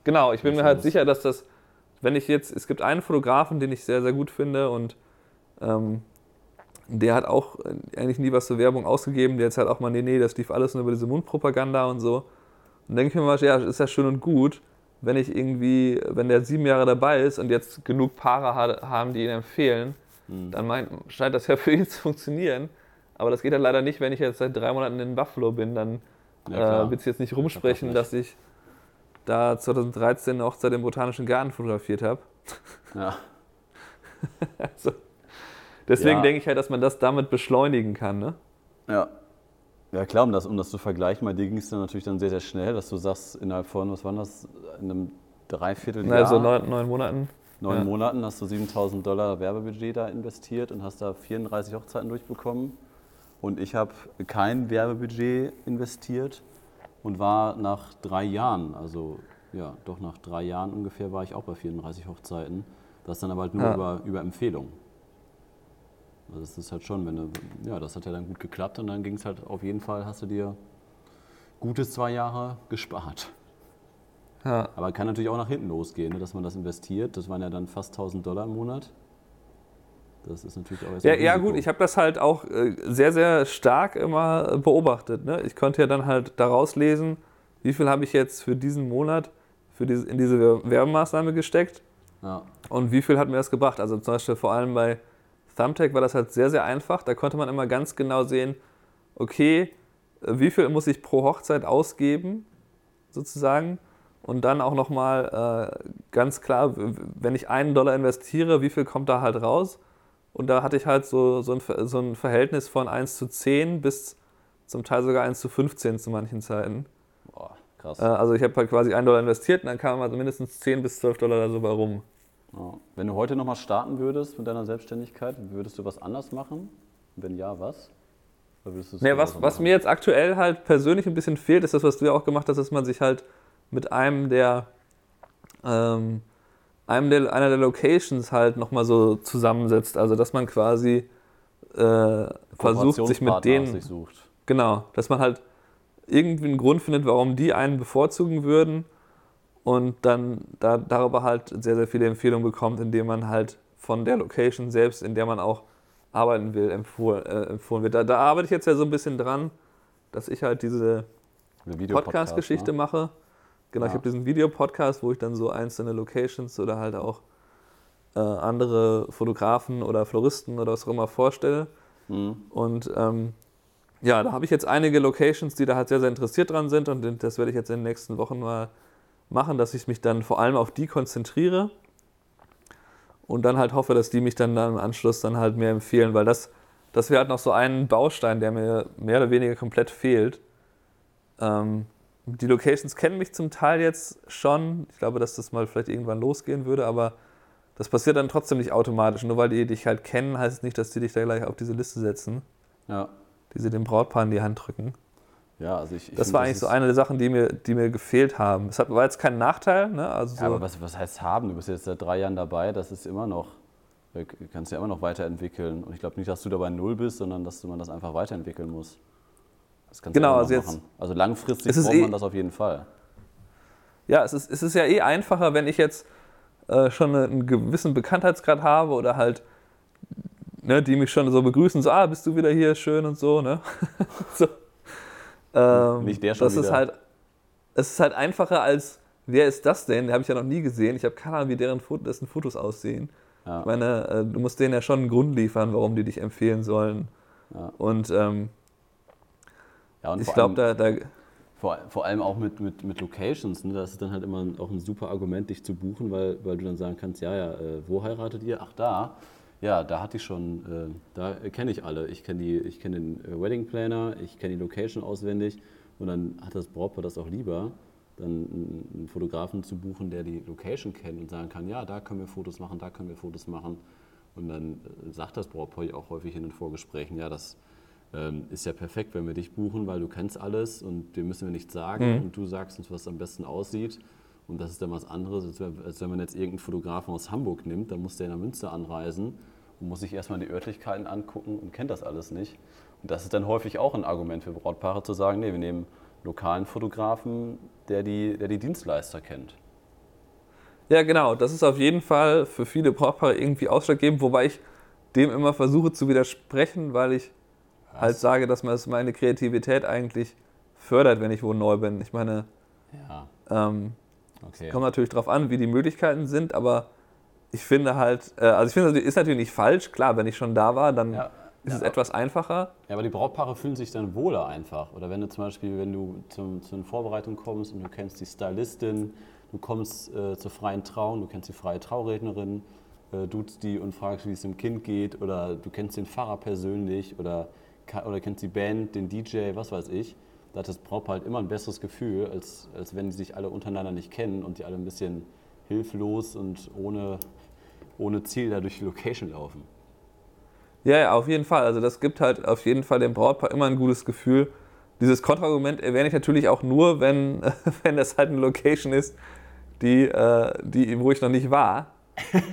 Genau, ich bin mir halt sicher, dass das, wenn ich jetzt, es gibt einen Fotografen, den ich sehr, sehr gut finde und ähm, der hat auch eigentlich nie was zur Werbung ausgegeben. Der jetzt halt auch mal, nee, nee, das lief alles nur über diese Mundpropaganda und so. Und denke ich mir mal, ja, ist ja schön und gut, wenn ich irgendwie, wenn der sieben Jahre dabei ist und jetzt genug Paare haben, die ihn empfehlen, mhm. dann mein, scheint das ja für ihn zu funktionieren. Aber das geht halt leider nicht, wenn ich jetzt seit drei Monaten in Buffalo bin, dann ja, äh, wird es jetzt nicht rumsprechen, das dass ich da 2013 eine Hochzeit im Botanischen Garten fotografiert habe. Ja. also, deswegen ja. denke ich halt, dass man das damit beschleunigen kann. Ne? Ja. Ja klar, um das, um das zu vergleichen, bei dir ging es dann natürlich dann sehr, sehr schnell, dass du sagst, innerhalb von, was war das, in einem Dreivierteljahr? Also neun, neun Monaten. Neun ja. Monaten hast du 7000 Dollar Werbebudget da investiert und hast da 34 Hochzeiten durchbekommen. Und ich habe kein Werbebudget investiert und war nach drei Jahren, also ja, doch nach drei Jahren ungefähr, war ich auch bei 34 Hochzeiten. Das dann aber halt nur ja. über, über Empfehlung. Also das ist halt schon, wenn du, ja, das hat ja dann gut geklappt und dann ging es halt auf jeden Fall, hast du dir gutes zwei Jahre gespart. Ja. Aber kann natürlich auch nach hinten losgehen, ne, dass man das investiert. Das waren ja dann fast 1000 Dollar im Monat. Das ist natürlich auch ja, ja, gut, ich habe das halt auch äh, sehr, sehr stark immer beobachtet. Ne? Ich konnte ja dann halt daraus lesen, wie viel habe ich jetzt für diesen Monat für diese, in diese Werbemaßnahme gesteckt ja. und wie viel hat mir das gebracht. Also zum Beispiel vor allem bei Thumbtack war das halt sehr, sehr einfach. Da konnte man immer ganz genau sehen, okay, wie viel muss ich pro Hochzeit ausgeben, sozusagen. Und dann auch nochmal äh, ganz klar, wenn ich einen Dollar investiere, wie viel kommt da halt raus? Und da hatte ich halt so, so, ein, so ein Verhältnis von 1 zu 10 bis zum Teil sogar 1 zu 15 zu manchen Zeiten. Boah, krass. Äh, also ich habe halt quasi 1 Dollar investiert und dann kamen also mindestens 10 bis 12 Dollar da so bei rum. Ja. Wenn du heute nochmal starten würdest mit deiner Selbstständigkeit, würdest du was anders machen? Wenn ja, was? Nee, was, was mir jetzt aktuell halt persönlich ein bisschen fehlt, ist das, was du ja auch gemacht hast, dass man sich halt mit einem der ähm, einem der, einer der Locations halt nochmal so zusammensetzt. Also dass man quasi äh, versucht, sich mit denen. Sich sucht. Genau, dass man halt irgendwie einen Grund findet, warum die einen bevorzugen würden und dann da, darüber halt sehr, sehr viele Empfehlungen bekommt, indem man halt von der Location selbst, in der man auch arbeiten will, empfohlen, äh, empfohlen wird. Da, da, arbeite ich jetzt ja so ein bisschen dran, dass ich halt diese Podcast-Geschichte ne? mache Genau, ja. ich habe diesen Videopodcast, wo ich dann so einzelne Locations oder halt auch äh, andere Fotografen oder Floristen oder was auch immer vorstelle. Mhm. Und ähm, ja, da habe ich jetzt einige Locations, die da halt sehr, sehr interessiert dran sind und das werde ich jetzt in den nächsten Wochen mal machen, dass ich mich dann vor allem auf die konzentriere und dann halt hoffe, dass die mich dann, dann im Anschluss dann halt mehr empfehlen, weil das, das wäre halt noch so ein Baustein, der mir mehr oder weniger komplett fehlt. Ähm, die Locations kennen mich zum Teil jetzt schon. Ich glaube, dass das mal vielleicht irgendwann losgehen würde, aber das passiert dann trotzdem nicht automatisch. Nur weil die dich halt kennen, heißt es nicht, dass die dich da gleich auf diese Liste setzen. Ja. Die sie dem Brautpaar in die Hand drücken. Ja, also ich, ich das war eigentlich das so eine der Sachen, die mir, die mir gefehlt haben. Es war jetzt kein Nachteil. Ne? Also ja, so aber was, was heißt haben? Du bist jetzt seit drei Jahren dabei, das ist immer noch, du kannst ja immer noch weiterentwickeln. Und ich glaube nicht, dass du dabei null bist, sondern dass man das einfach weiterentwickeln muss. Das kannst genau, du also jetzt. Also langfristig braucht eh, man das auf jeden Fall. Ja, es ist, es ist ja eh einfacher, wenn ich jetzt äh, schon einen gewissen Bekanntheitsgrad habe oder halt, ne, die mich schon so begrüßen, so, ah, bist du wieder hier, schön und so, ne? so. Ähm, Nicht der schon das wieder. Ist halt, es ist halt einfacher als, wer ist das denn? Den habe ich ja noch nie gesehen. Ich habe keine Ahnung, wie deren Foto, dessen Fotos aussehen. Ja. Ich meine, äh, du musst denen ja schon einen Grund liefern, warum die dich empfehlen sollen. Ja. Und ähm, ja, und ich glaube, da, da vor, vor, allem auch mit, mit, mit Locations, ne? das ist dann halt immer auch ein super Argument, dich zu buchen, weil, weil du dann sagen kannst, ja, ja, äh, wo heiratet ihr? Ach, da. Ja, da hatte ich schon, äh, da kenne ich alle. Ich kenne kenn den äh, Wedding Planner, ich kenne die Location auswendig und dann hat das Brautpaar das auch lieber, dann einen Fotografen zu buchen, der die Location kennt und sagen kann, ja, da können wir Fotos machen, da können wir Fotos machen. Und dann äh, sagt das Brautpaar auch häufig in den Vorgesprächen, ja, das ähm, ist ja perfekt, wenn wir dich buchen, weil du kennst alles und dir müssen wir nichts sagen mhm. und du sagst uns, was am besten aussieht. Und das ist dann was anderes, als wenn man jetzt irgendeinen Fotografen aus Hamburg nimmt, dann muss der in der Münster anreisen muss sich erstmal die Örtlichkeiten angucken und kennt das alles nicht. Und das ist dann häufig auch ein Argument für Brautpaare zu sagen, nee, wir nehmen lokalen Fotografen, der die, der die Dienstleister kennt. Ja, genau. Das ist auf jeden Fall für viele Brautpaare irgendwie ausschlaggebend, wobei ich dem immer versuche zu widersprechen, weil ich Was? halt sage, dass man meine Kreativität eigentlich fördert, wenn ich wo neu bin. Ich meine, ja. ähm, okay. es kommt natürlich darauf an, wie die Möglichkeiten sind, aber ich finde halt, äh, also ich finde, es ist natürlich nicht falsch. Klar, wenn ich schon da war, dann ja, ist ja, es etwas einfacher. Ja, aber die Brautpaare fühlen sich dann wohler einfach. Oder wenn du zum Beispiel, wenn du zum, zu einer Vorbereitung kommst und du kennst die Stylistin, du kommst äh, zur freien Trauung, du kennst die freie Traurednerin, äh, duzt die und fragst, wie es dem Kind geht, oder du kennst den Pfarrer persönlich oder, oder kennst die Band, den DJ, was weiß ich. Da hat das Brautpaar halt immer ein besseres Gefühl, als, als wenn die sich alle untereinander nicht kennen und die alle ein bisschen hilflos und ohne, ohne Ziel da durch die Location laufen. Ja, ja, auf jeden Fall. Also das gibt halt auf jeden Fall dem Brautpaar immer ein gutes Gefühl. Dieses Kontraargument erwähne ich natürlich auch nur, wenn, wenn das halt eine Location ist, die, äh, die, wo ich noch nicht war.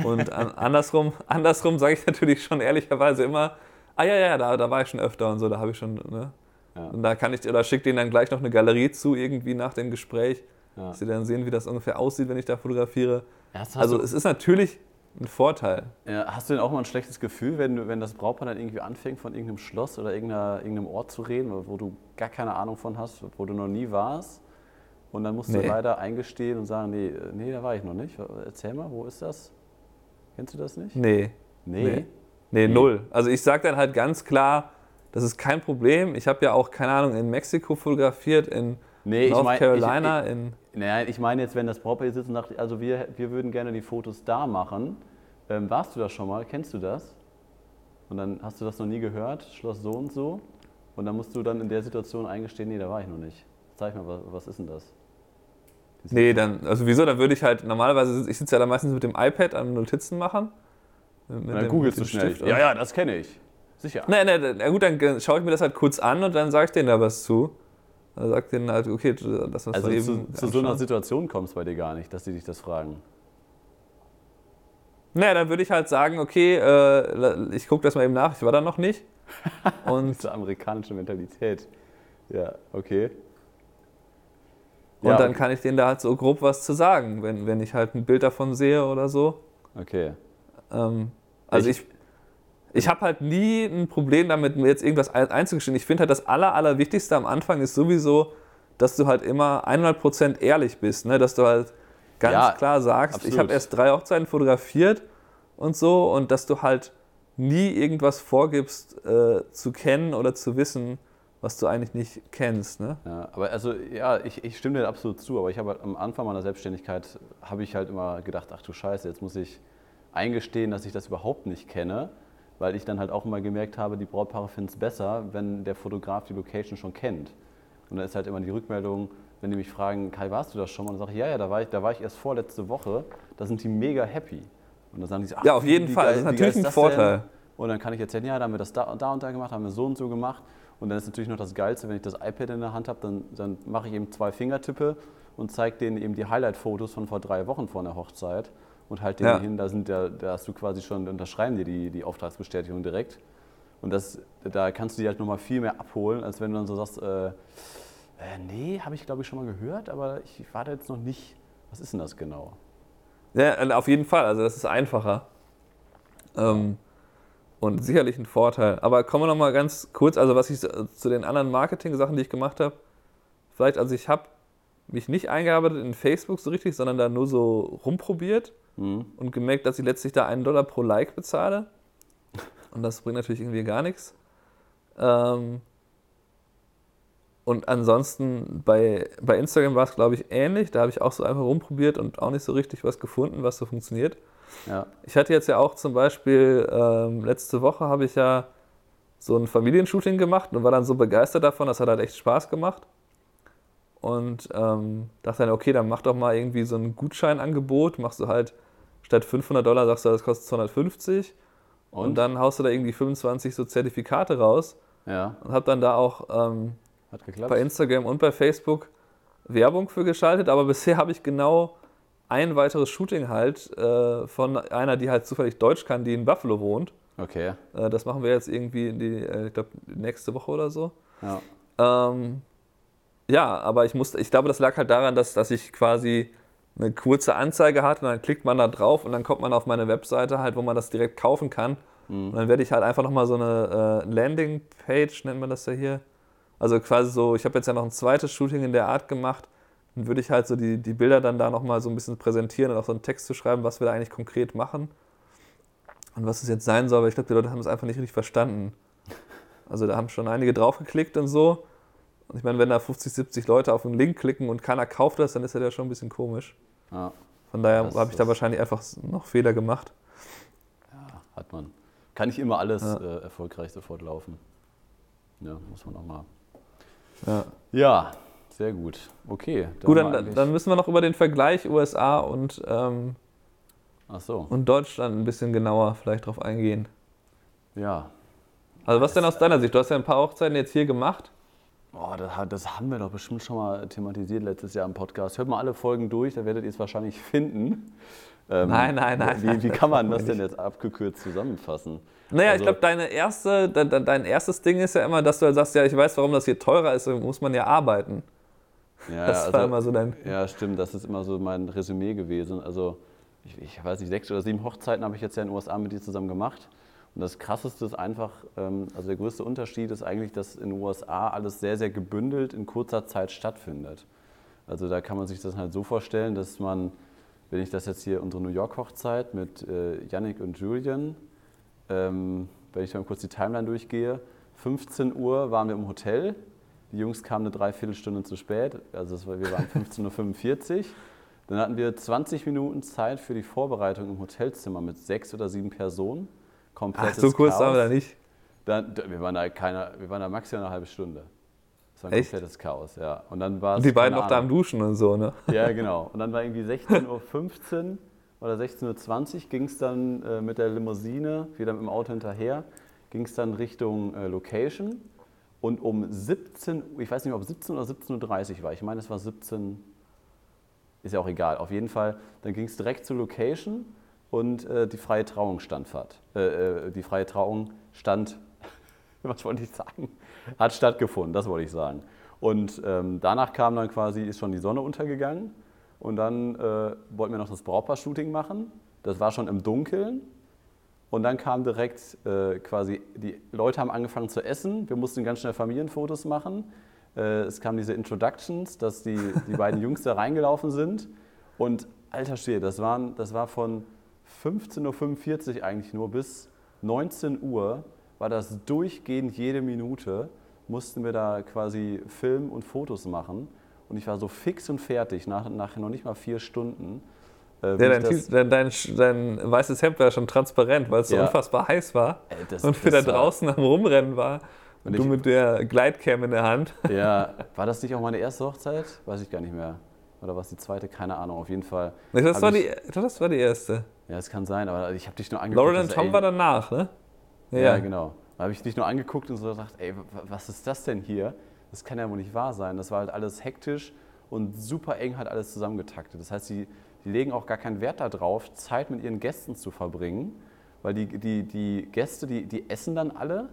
Und an, andersrum, andersrum sage ich natürlich schon ehrlicherweise immer, ah ja, ja, da, da war ich schon öfter und so, da habe ich schon, ne? Ja. Und da kann ich, oder schicke denen dann gleich noch eine Galerie zu, irgendwie nach dem Gespräch, ja. dass sie dann sehen, wie das ungefähr aussieht, wenn ich da fotografiere. Ja, also es ist natürlich ein Vorteil. Ja, hast du denn auch mal ein schlechtes Gefühl, wenn, wenn das Brautpaar dann irgendwie anfängt, von irgendeinem Schloss oder irgendeinem Ort zu reden, wo du gar keine Ahnung von hast, wo du noch nie warst? Und dann musst nee. du leider eingestehen und sagen, nee, nee, da war ich noch nicht. Erzähl mal, wo ist das? Kennst du das nicht? Nee. Nee? Nee, nee null. Also ich sage dann halt ganz klar, das ist kein Problem. Ich habe ja auch, keine Ahnung, in Mexiko fotografiert, in nee, North mein, Carolina, ich, ich, in... Naja, ich meine jetzt, wenn das hier sitzt und sagt, also wir, wir würden gerne die Fotos da machen. Ähm, warst du das schon mal? Kennst du das? Und dann hast du das noch nie gehört, Schloss so und so. Und dann musst du dann in der Situation eingestehen, nee, da war ich noch nicht. Zeig mal, was, was ist denn das? Nee, dann, also wieso, dann würde ich halt, normalerweise, ich sitze ja da meistens mit dem iPad am Notizen machen. Mit dann googelst du schnell. Ja, ja, das kenne ich. Sicher. Nee, nee, na gut, dann schaue ich mir das halt kurz an und dann sage ich denen da was zu. Dann sagt denen halt, okay, das was Also eben zu, zu so einer Situation kommst bei dir gar nicht, dass die dich das fragen. Naja, dann würde ich halt sagen, okay, äh, ich gucke das mal eben nach, ich war da noch nicht. Und Diese amerikanische Mentalität. Ja, okay. Und ja, dann okay. kann ich denen da halt so grob was zu sagen, wenn, wenn ich halt ein Bild davon sehe oder so. Okay. Ähm, also ich, ich, ich habe halt nie ein Problem damit, mir jetzt irgendwas einzugestehen. Ich finde halt das Aller, Allerwichtigste am Anfang ist sowieso, dass du halt immer 100% ehrlich bist. Ne? Dass du halt ganz ja, klar sagst, absolut. ich habe erst drei Hochzeiten fotografiert und so und dass du halt nie irgendwas vorgibst äh, zu kennen oder zu wissen, was du eigentlich nicht kennst. Ne? Ja, aber also ja, ich, ich stimme dir absolut zu, aber ich habe halt am Anfang meiner Selbstständigkeit habe ich halt immer gedacht, ach du Scheiße, jetzt muss ich eingestehen, dass ich das überhaupt nicht kenne, weil ich dann halt auch immer gemerkt habe, die Brautpaare finden es besser, wenn der Fotograf die Location schon kennt. Und dann ist halt immer die Rückmeldung, wenn die mich fragen, Kai, warst du das schon mal? Und dann sage ich, ja, ja, da war ich, da war ich erst vorletzte Woche, da sind die mega happy. Und dann sagen die ach, ja, auf jeden Fall, geil, das ist natürlich ein Vorteil. Denn? Und dann kann ich erzählen, ja, da haben wir das da, da und da gemacht, haben wir so und so gemacht. Und dann ist natürlich noch das Geilste, wenn ich das iPad in der Hand habe, dann, dann mache ich eben zwei Fingertippe und zeige denen eben die Highlight-Fotos von vor drei Wochen vor der Hochzeit und halt denen ja. hin, da, sind der, da hast du quasi schon, unterschreiben dir die, die Auftragsbestätigung direkt. Und das, da kannst du die halt nochmal viel mehr abholen, als wenn du dann so sagst, äh, äh, nee, habe ich glaube ich schon mal gehört, aber ich warte jetzt noch nicht. Was ist denn das genau? Ja, auf jeden Fall, also das ist einfacher. Ähm, und sicherlich ein Vorteil. Aber kommen wir noch mal ganz kurz, also was ich zu den anderen Marketing-Sachen, die ich gemacht habe. Vielleicht, also ich habe mich nicht eingearbeitet in Facebook so richtig, sondern da nur so rumprobiert mhm. und gemerkt, dass ich letztlich da einen Dollar pro Like bezahle. Und das bringt natürlich irgendwie gar nichts. Ähm und ansonsten bei, bei Instagram war es, glaube ich, ähnlich. Da habe ich auch so einfach rumprobiert und auch nicht so richtig was gefunden, was so funktioniert. Ja. Ich hatte jetzt ja auch zum Beispiel, ähm, letzte Woche habe ich ja so ein Familienshooting gemacht und war dann so begeistert davon, das hat halt echt Spaß gemacht. Und ähm, dachte dann, okay, dann mach doch mal irgendwie so ein Gutscheinangebot, machst du halt statt 500 Dollar, sagst du, das kostet 250 und, und dann haust du da irgendwie 25 so Zertifikate raus. Ja. Und hab dann da auch ähm, bei Instagram und bei Facebook Werbung für geschaltet, aber bisher habe ich genau ein weiteres Shooting halt äh, von einer, die halt zufällig Deutsch kann, die in Buffalo wohnt. Okay. Äh, das machen wir jetzt irgendwie in die, äh, ich glaube, nächste Woche oder so. Ja. Ähm, ja, aber ich musste, ich glaube, das lag halt daran, dass, dass ich quasi eine kurze Anzeige hatte und dann klickt man da drauf und dann kommt man auf meine Webseite halt, wo man das direkt kaufen kann. Mhm. Und dann werde ich halt einfach nochmal so eine äh, Landingpage, nennt man das ja hier. Also quasi so, ich habe jetzt ja noch ein zweites Shooting in der Art gemacht. Dann würde ich halt so die, die Bilder dann da nochmal so ein bisschen präsentieren und auch so einen Text zu schreiben, was wir da eigentlich konkret machen. Und was es jetzt sein soll, aber ich glaube, die Leute haben es einfach nicht richtig verstanden. Also da haben schon einige draufgeklickt und so. Und ich meine, wenn da 50, 70 Leute auf einen Link klicken und keiner kauft das, dann ist das ja schon ein bisschen komisch. Ja. Von daher habe ich da wahrscheinlich einfach noch Fehler gemacht. Ja, hat man. Kann nicht immer alles ja. äh, erfolgreich sofort laufen. Ja, muss man auch mal. Ja. ja, sehr gut. Okay. Dann gut, dann, dann, müssen wir noch über den Vergleich USA und, ähm, so. und Deutschland ein bisschen genauer vielleicht drauf eingehen. Ja. Also was denn aus deiner Sicht? Du hast ja ein paar Hochzeiten jetzt hier gemacht. Oh, das, das, haben wir doch bestimmt schon mal thematisiert letztes Jahr im Podcast. Hört mal alle Folgen durch, da werdet ihr es wahrscheinlich finden. Ähm, nein, nein, nein. Wie, wie kann man das denn jetzt abgekürzt zusammenfassen? Naja, also, ich glaube, deine erste, dein, dein erstes Ding ist ja immer, dass du halt sagst, ja, ich weiß, warum das hier teurer ist, muss man ja arbeiten. Ja, das also, war immer so dein. Ja, stimmt, das ist immer so mein Resümee gewesen. Also, ich, ich weiß nicht, sechs oder sieben Hochzeiten habe ich jetzt ja in den USA mit dir zusammen gemacht. Und das Krasseste ist einfach, ähm, also der größte Unterschied ist eigentlich, dass in den USA alles sehr, sehr gebündelt in kurzer Zeit stattfindet. Also da kann man sich das halt so vorstellen, dass man, wenn ich das jetzt hier, unsere New York-Hochzeit mit äh, Yannick und Julian, ähm, wenn ich dann kurz die Timeline durchgehe, 15 Uhr waren wir im Hotel, die Jungs kamen eine Dreiviertelstunde zu spät, also war, wir waren 15.45 Uhr. Dann hatten wir 20 Minuten Zeit für die Vorbereitung im Hotelzimmer mit sechs oder sieben Personen komplettes Ach, so kurz waren wir da nicht? Dann, wir, waren da keine, wir waren da maximal eine halbe Stunde. Das war ein Echt? komplettes Chaos, ja. Und dann war Und die beiden noch da am Duschen und so, ne? Ja, genau. Und dann war irgendwie 16.15 Uhr oder 16.20 Uhr ging es dann äh, mit der Limousine, wieder mit dem Auto hinterher, ging es dann Richtung äh, Location. Und um 17 Uhr, ich weiß nicht ob 17 oder 17.30 Uhr war, ich meine, es war 17, ist ja auch egal. Auf jeden Fall, dann ging es direkt zur Location und äh, die freie Trauung stand äh, äh, die freie Trauung stand, was wollte ich sagen, hat stattgefunden, das wollte ich sagen. Und ähm, danach kam dann quasi, ist schon die Sonne untergegangen und dann äh, wollten wir noch das Brautpaar-Shooting machen. Das war schon im Dunkeln und dann kam direkt äh, quasi, die Leute haben angefangen zu essen, wir mussten ganz schnell Familienfotos machen. Äh, es kamen diese Introductions, dass die, die beiden Jungs da reingelaufen sind und alter Schwede, das, das war von 15.45 Uhr eigentlich nur bis 19 Uhr war das durchgehend jede Minute, mussten wir da quasi Film und Fotos machen. Und ich war so fix und fertig, nach, nach noch nicht mal vier Stunden. Äh, ja, dein, dein, dein, dein, weißes Hemd war schon transparent, weil es ja. so unfassbar heiß war. Ey, das, und für da draußen am Rumrennen war. Und, und du mit der Gleitcam in der Hand. Ja, war das nicht auch meine erste Hochzeit? Weiß ich gar nicht mehr. Oder was die zweite? Keine Ahnung, auf jeden Fall. Ich das, war die, das war die erste. Ja, das kann sein, aber ich habe dich nur angeguckt. Lauren und Tom war danach, ne? Ja, ja genau. Da habe ich dich nur angeguckt und so gedacht, ey, was ist das denn hier? Das kann ja wohl nicht wahr sein. Das war halt alles hektisch und super eng halt alles zusammengetaktet. Das heißt, die, die legen auch gar keinen Wert darauf, Zeit mit ihren Gästen zu verbringen, weil die, die, die Gäste, die, die essen dann alle.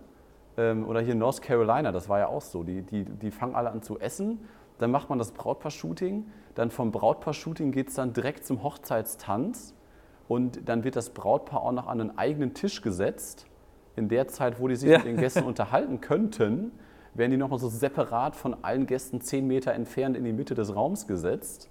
Ähm, oder hier in North Carolina, das war ja auch so. Die, die, die fangen alle an zu essen, dann macht man das Brautpaar-Shooting, dann vom Brautpaar-Shooting geht es dann direkt zum Hochzeitstanz und dann wird das Brautpaar auch noch an einen eigenen Tisch gesetzt. In der Zeit, wo die sich ja. mit den Gästen unterhalten könnten, werden die nochmal so separat von allen Gästen zehn Meter entfernt in die Mitte des Raums gesetzt,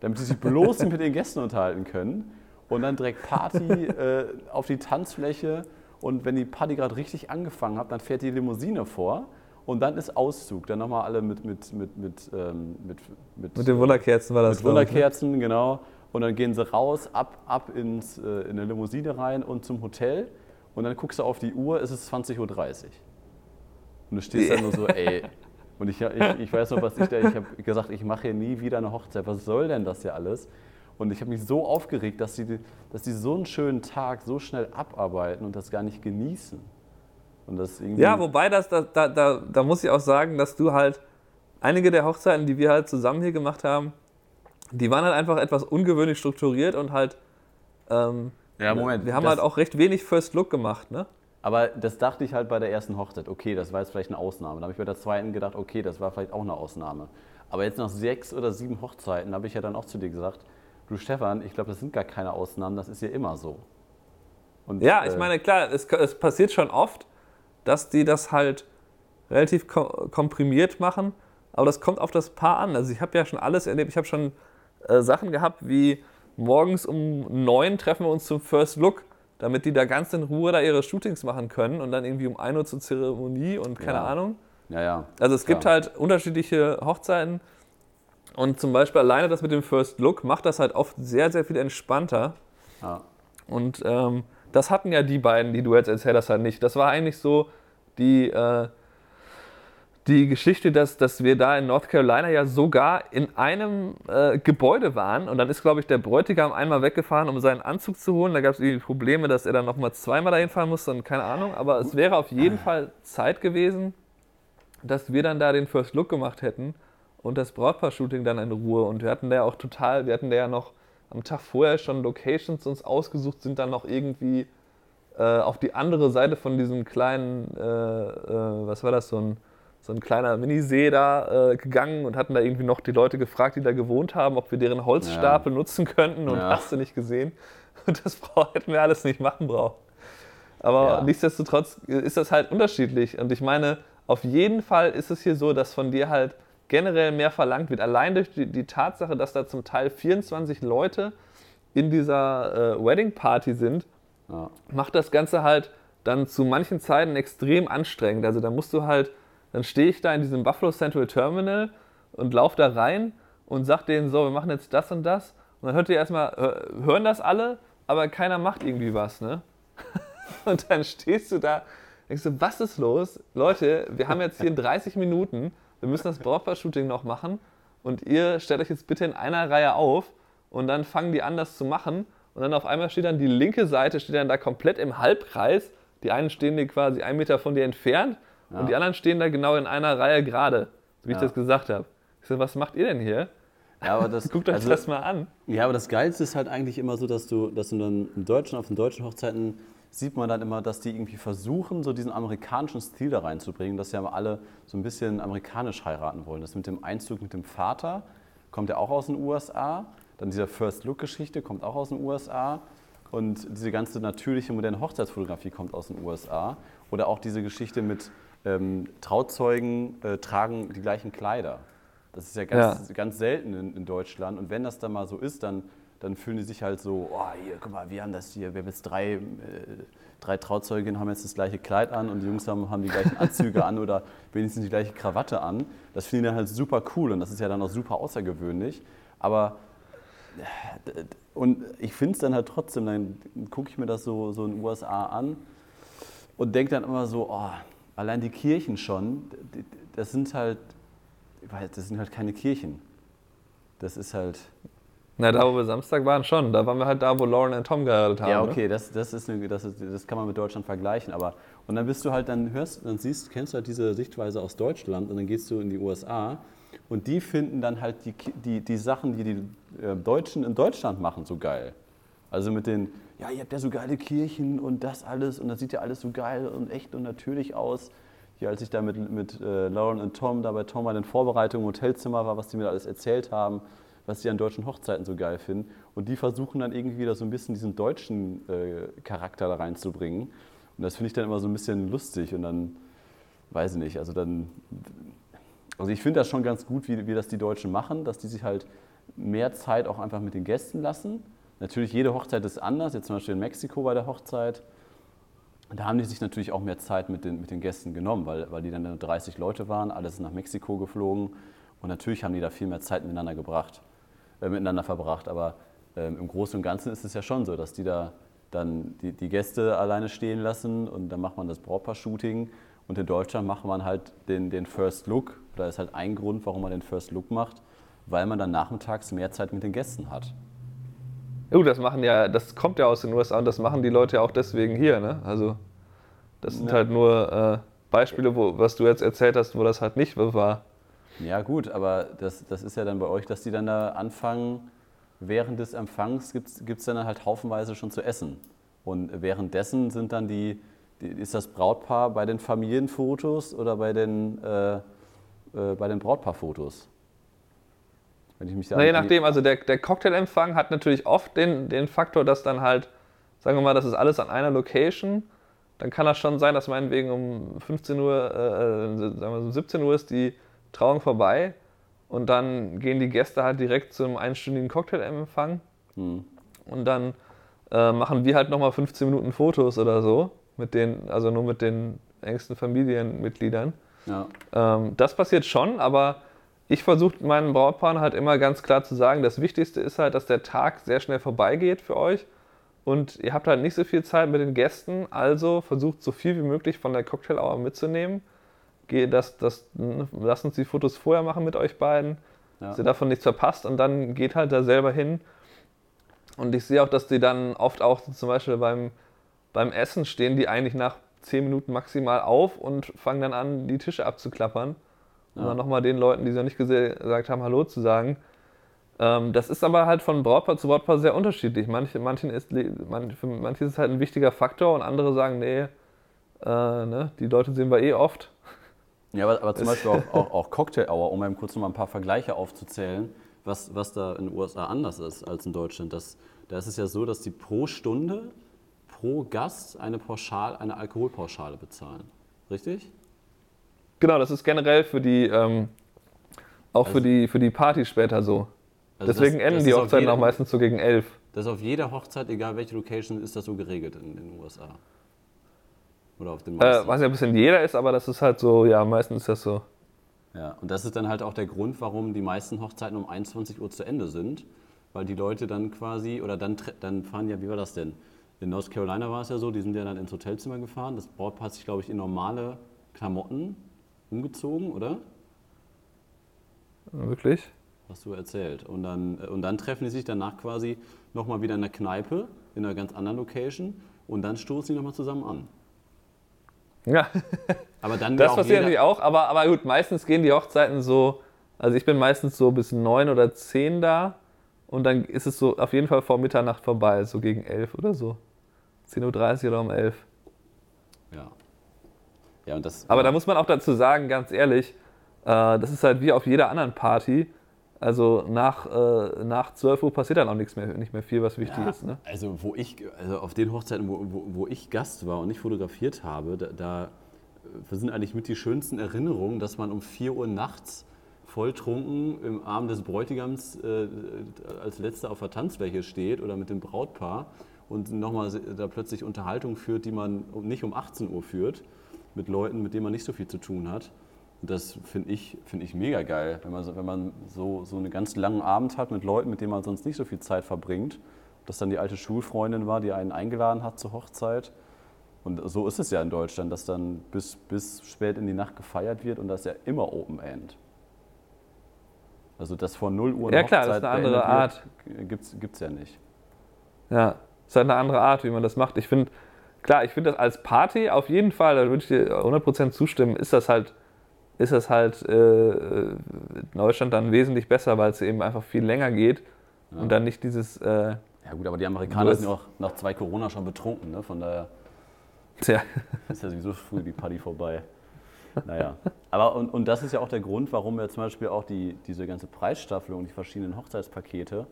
damit sie sich bloß mit den Gästen unterhalten können. Und dann direkt Party äh, auf die Tanzfläche. Und wenn die Party gerade richtig angefangen hat, dann fährt die Limousine vor und dann ist Auszug. Dann nochmal alle mit, mit, mit, mit, ähm, mit, mit, mit den Wunderkerzen war das. Mit ne? Wunderkerzen, genau. Und dann gehen sie raus, ab, ab ins, äh, in eine Limousine rein und zum Hotel. Und dann guckst du auf die Uhr, es ist 20.30 Uhr. Und du stehst yeah. dann nur so, ey. Und ich, ich, ich weiß noch, was ich da, ich habe gesagt, ich mache hier nie wieder eine Hochzeit. Was soll denn das hier alles? Und ich habe mich so aufgeregt, dass die, dass die so einen schönen Tag so schnell abarbeiten und das gar nicht genießen. Und das ja, wobei das, da, da, da, da muss ich auch sagen, dass du halt einige der Hochzeiten, die wir halt zusammen hier gemacht haben, die waren halt einfach etwas ungewöhnlich strukturiert und halt. Ähm, ja, Moment. Wir haben halt auch recht wenig First Look gemacht, ne? Aber das dachte ich halt bei der ersten Hochzeit, okay, das war jetzt vielleicht eine Ausnahme. Dann habe ich bei der zweiten gedacht, okay, das war vielleicht auch eine Ausnahme. Aber jetzt nach sechs oder sieben Hochzeiten habe ich ja dann auch zu dir gesagt, du Stefan, ich glaube, das sind gar keine Ausnahmen, das ist ja immer so. Und, ja, ich äh, meine, klar, es, es, passiert schon oft, dass die das halt relativ komprimiert machen, aber das kommt auf das Paar an. Also ich habe ja schon alles erlebt, ich habe schon äh, Sachen gehabt wie morgens um neun treffen wir uns zum First Look damit die da ganz in Ruhe da ihre Shootings machen können und dann irgendwie um 1 Uhr zur Zeremonie und keine ja. Ahnung. Ja, ja. Also es gibt halt unterschiedliche Hochzeiten und zum Beispiel alleine das mit dem First Look macht das halt oft sehr, sehr viel entspannter. Ja. Und ähm, das hatten ja die beiden, die du jetzt erzählt hast, halt nicht. Das war eigentlich so die, äh, die Geschichte, dass, dass wir da in North Carolina ja sogar in einem äh, Gebäude waren und dann ist, glaube ich, der Bräutigam einmal weggefahren, um seinen Anzug zu holen. Da gab es irgendwie Probleme, dass er dann nochmal zweimal dahin fahren musste und keine Ahnung. Aber es wäre auf jeden Fall Zeit gewesen, dass wir dann da den First Look gemacht hätten und das Brautpaar-Shooting dann in Ruhe. Und wir hatten da ja auch total, wir hatten da ja noch am Tag vorher schon Locations uns ausgesucht, sind dann noch irgendwie äh, auf die andere Seite von diesem kleinen, äh, äh was war das, so ein so ein kleiner Minisee da äh, gegangen und hatten da irgendwie noch die Leute gefragt, die da gewohnt haben, ob wir deren Holzstapel ja. nutzen könnten und ja. hast du nicht gesehen. Und das hätten wir alles nicht machen brauchen. Aber ja. nichtsdestotrotz ist das halt unterschiedlich. Und ich meine, auf jeden Fall ist es hier so, dass von dir halt generell mehr verlangt wird. Allein durch die, die Tatsache, dass da zum Teil 24 Leute in dieser äh, Wedding Party sind, macht das Ganze halt dann zu manchen Zeiten extrem anstrengend. Also da musst du halt dann stehe ich da in diesem Buffalo Central Terminal und laufe da rein und sage denen so, wir machen jetzt das und das. Und dann hört ihr erstmal, hören das alle, aber keiner macht irgendwie was, ne? Und dann stehst du da, denkst du, was ist los? Leute, wir haben jetzt hier 30 Minuten, wir müssen das Brautpaar-Shooting noch machen und ihr stellt euch jetzt bitte in einer Reihe auf und dann fangen die an, das zu machen. Und dann auf einmal steht dann die linke Seite, steht dann da komplett im Halbkreis. Die einen stehen quasi einen Meter von dir entfernt ja. Und die anderen stehen da genau in einer Reihe gerade, so wie ja. ich das gesagt habe. Ich so, was macht ihr denn hier? Ja, aber das, Guckt euch also, das mal an. Ja, aber das Geilste ist halt eigentlich immer so, dass du, dass du dann im Deutschen, auf den deutschen Hochzeiten sieht man dann immer, dass die irgendwie versuchen, so diesen amerikanischen Stil da reinzubringen, dass ja alle so ein bisschen amerikanisch heiraten wollen. Das mit dem Einzug mit dem Vater kommt ja auch aus den USA. Dann diese First Look-Geschichte kommt auch aus den USA. Und diese ganze natürliche moderne Hochzeitsfotografie kommt aus den USA. Oder auch diese Geschichte mit, ähm, Trauzeugen äh, tragen die gleichen Kleider. Das ist ja ganz, ja. ganz selten in, in, Deutschland. Und wenn das dann mal so ist, dann, dann fühlen die sich halt so, oh, hier, guck mal, wir haben das hier, wir haben jetzt drei, äh, drei Trauzeuginnen haben jetzt das gleiche Kleid an und die Jungs haben, haben die gleichen Anzüge an oder wenigstens die gleiche Krawatte an. Das finden die dann halt super cool und das ist ja dann auch super außergewöhnlich. Aber und ich finde es dann halt trotzdem, dann gucke ich mir das so, so in den USA an und denke dann immer so, oh, allein die Kirchen schon, das sind halt, das sind halt keine Kirchen. Das ist halt. Na, da wo wir Samstag waren schon. Da waren wir halt da, wo Lauren und Tom geheiratet haben. Ja, ne? okay, ne? das, das, ist eine, das, ist, das kann man mit Deutschland vergleichen. Aber und dann bist du halt, dann hörst, dann siehst, kennst du halt diese Sichtweise aus Deutschland und dann gehst du in die USA und die finden dann halt die, die, die Sachen, die die äh, Deutschen in Deutschland machen, so geil. Also mit den, ja, ihr habt ja so geile Kirchen und das alles und das sieht ja alles so geil und echt und natürlich aus. Hier, als ich da mit, mit äh, Lauren und Tom da bei Tom bei den Vorbereitungen im Hotelzimmer war, was die mir alles erzählt haben, was sie an deutschen Hochzeiten so geil finden. Und die versuchen dann irgendwie wieder so ein bisschen diesen deutschen äh, Charakter da reinzubringen. Und das finde ich dann immer so ein bisschen lustig und dann, weiß ich nicht, also dann, also ich finde das schon ganz gut, wie, wie das die Deutschen machen, dass die sich halt mehr Zeit auch einfach mit den Gästen lassen Natürlich, jede Hochzeit ist anders. Jetzt zum Beispiel in Mexiko bei der Hochzeit. Da haben die sich natürlich auch mehr Zeit mit den, mit den Gästen genommen, weil, weil die dann 30 Leute waren, alles nach Mexiko geflogen. Und natürlich haben die da viel mehr Zeit miteinander gebracht, äh, miteinander verbracht. Aber ähm, im Großen und Ganzen ist es ja schon so, dass die da dann die, die Gäste alleine stehen lassen und dann macht man das Brautpaar-Shooting. Und in Deutschland macht man halt den, den First Look. Da ist halt ein Grund, warum man den First Look macht, weil man dann nachmittags mehr Zeit mit den Gästen hat. Ja, das machen ja, das kommt ja aus den USA und das machen die Leute ja auch deswegen hier, ne? Also das sind ja. halt nur äh, Beispiele, wo, was du jetzt erzählt hast, wo das halt nicht war. Ja gut, aber das, das ist ja dann bei euch, dass die dann da anfangen, während des Empfangs gibt es dann halt haufenweise schon zu essen. Und währenddessen sind dann die, ist das Brautpaar bei den Familienfotos oder bei den, äh, äh, bei den Brautpaarfotos? Wenn ich mich da Na, je nachdem, also der, der Cocktailempfang hat natürlich oft den, den Faktor, dass dann halt, sagen wir mal, das ist alles an einer Location. Dann kann das schon sein, dass meinetwegen um 15 Uhr, äh, äh, sagen wir so 17 Uhr ist die Trauung vorbei und dann gehen die Gäste halt direkt zum einstündigen Cocktailempfang. Hm. Und dann äh, machen wir halt nochmal 15 Minuten Fotos oder so, mit den, also nur mit den engsten Familienmitgliedern. Ja. Ähm, das passiert schon, aber ich versuche meinen Brautpaaren halt immer ganz klar zu sagen, das Wichtigste ist halt, dass der Tag sehr schnell vorbeigeht für euch und ihr habt halt nicht so viel Zeit mit den Gästen, also versucht so viel wie möglich von der Cocktail Hour mitzunehmen. Das, das, lasst uns die Fotos vorher machen mit euch beiden, ja. dass ihr davon nichts verpasst und dann geht halt da selber hin und ich sehe auch, dass die dann oft auch zum Beispiel beim, beim Essen stehen, die eigentlich nach 10 Minuten maximal auf und fangen dann an, die Tische abzuklappern. Ja. Dann nochmal den Leuten, die sie noch nicht gesagt haben, Hallo zu sagen. Ähm, das ist aber halt von Brautpaar zu Brautpaar sehr unterschiedlich. Manche, manchen ist, man, für manche ist es halt ein wichtiger Faktor und andere sagen, nee, äh, ne, die Leute sehen wir eh oft. Ja, aber, aber zum Beispiel auch, auch, auch Cocktail Hour, um eben kurz noch mal ein paar Vergleiche aufzuzählen was, was da in den USA anders ist als in Deutschland. Das, da ist es ja so, dass die pro Stunde, pro Gast eine, Pauschal, eine Alkoholpauschale bezahlen. Richtig? Genau, das ist generell für die, ähm, auch also, für, die, für die Party später so. Also Deswegen das, enden das die Hochzeiten auch meistens so gegen elf. Das ist auf jeder Hochzeit, egal welche Location, ist das so geregelt in, in den USA. Oder auf den meisten. Äh, was ja ein bisschen jeder ist, aber das ist halt so, ja, meistens ist das so. Ja, und das ist dann halt auch der Grund, warum die meisten Hochzeiten um 21 Uhr zu Ende sind, weil die Leute dann quasi, oder dann, dann fahren ja, wie war das denn? In North Carolina war es ja so, die sind ja dann ins Hotelzimmer gefahren. Das Brautpaar hat sich, glaube ich, in normale Klamotten umgezogen, oder? Wirklich? Hast du erzählt. Und dann, und dann treffen die sich danach quasi nochmal wieder in der Kneipe, in einer ganz anderen Location, und dann stoßen sie nochmal zusammen an. Ja. Aber dann das passiert natürlich auch, aber, aber gut, meistens gehen die Hochzeiten so, also ich bin meistens so bis neun oder zehn da und dann ist es so auf jeden Fall vor Mitternacht vorbei, so gegen elf oder so. 10.30 Uhr oder um elf. Ja. Ja und das, aber da muss man auch dazu sagen, ganz ehrlich, äh, das ist halt wie auf jeder anderen Party. Also nach, äh, nach 12 Uhr passiert dann auch nichts mehr, nicht mehr viel, was wichtig ja, ist. Ne? Also wo ich, also auf den Hochzeiten, wo, wo, wo ich Gast war und nicht fotografiert habe, da, da sind eigentlich mit die schönsten Erinnerungen, dass man um 4 Uhr nachts volltrunken im Arm des Bräutigams äh, als letzter auf der Tanzfläche steht oder mit dem Brautpaar und nochmal da plötzlich Unterhaltung führt, die man nicht um 18 Uhr führt, mit Leuten, mit denen man nicht so viel zu tun hat. Und das finde ich, find ich mega geil, wenn man, so, wenn man so, so einen ganz langen Abend hat mit Leuten, mit denen man sonst nicht so viel Zeit verbringt. Dass dann die alte Schulfreundin war, die einen eingeladen hat zur Hochzeit. Und so ist es ja in Deutschland, dass dann bis, bis spät in die Nacht gefeiert wird und das ist ja immer Open End. Also das vor 0 Uhr Ja klar, das ist eine andere Art. Gibt es ja nicht. Ja, das ist halt eine andere Art, wie man das macht. Ich finde, klar, ich finde das als Party auf jeden Fall, da würde ich dir 100% zustimmen, ist das halt ist es halt äh, in Deutschland dann wesentlich besser, weil es eben einfach viel länger geht ja. und dann nicht dieses. Äh, ja, gut, aber die Amerikaner sind ja auch nach zwei Corona schon betrunken, ne? von daher Tja. ist ja sowieso früh die Party vorbei. Naja, aber und, und das ist ja auch der Grund, warum wir zum Beispiel auch die, diese ganze Preisstaffelung und die verschiedenen Hochzeitspakete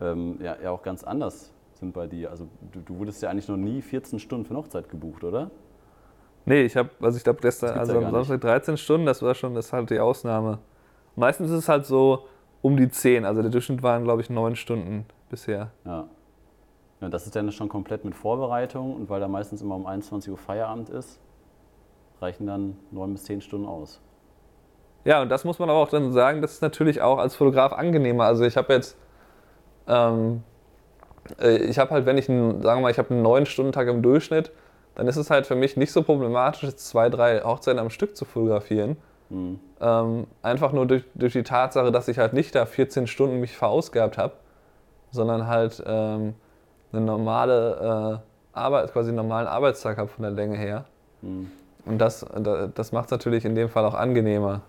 ähm, ja, ja auch ganz anders sind bei dir. Also du, du wurdest ja eigentlich noch nie 14 Stunden für eine Hochzeit gebucht, oder? Nee, ich habe, also ich glaube gestern, also am Samstag 13 Stunden, das war schon, das ist halt die Ausnahme. Meistens ist es halt so um die 10, also der Durchschnitt waren, glaube ich, 9 Stunden bisher. Ja. ja. Das ist dann schon komplett mit Vorbereitung und weil da meistens immer um 21 Uhr Feierabend ist, reichen dann 9 bis 10 Stunden aus. Ja, und das muss man aber auch dann sagen, das ist natürlich auch als Fotograf angenehmer. Also ich habe jetzt, ähm, äh, ich habe halt, wenn ich, einen, sagen wir mal, ich habe einen 9-Stunden-Tag im Durchschnitt, dann ist es halt für mich nicht so problematisch, zwei, drei Hochzeiten am Stück zu fotografieren. Mhm. Ähm, einfach nur durch, durch die Tatsache, dass ich halt nicht da 14 Stunden mich verausgabt habe, sondern halt ähm, eine normale äh, Arbeit, quasi einen normalen Arbeitstag habe von der Länge her. Mhm. Und das, das macht es natürlich in dem Fall auch angenehmer.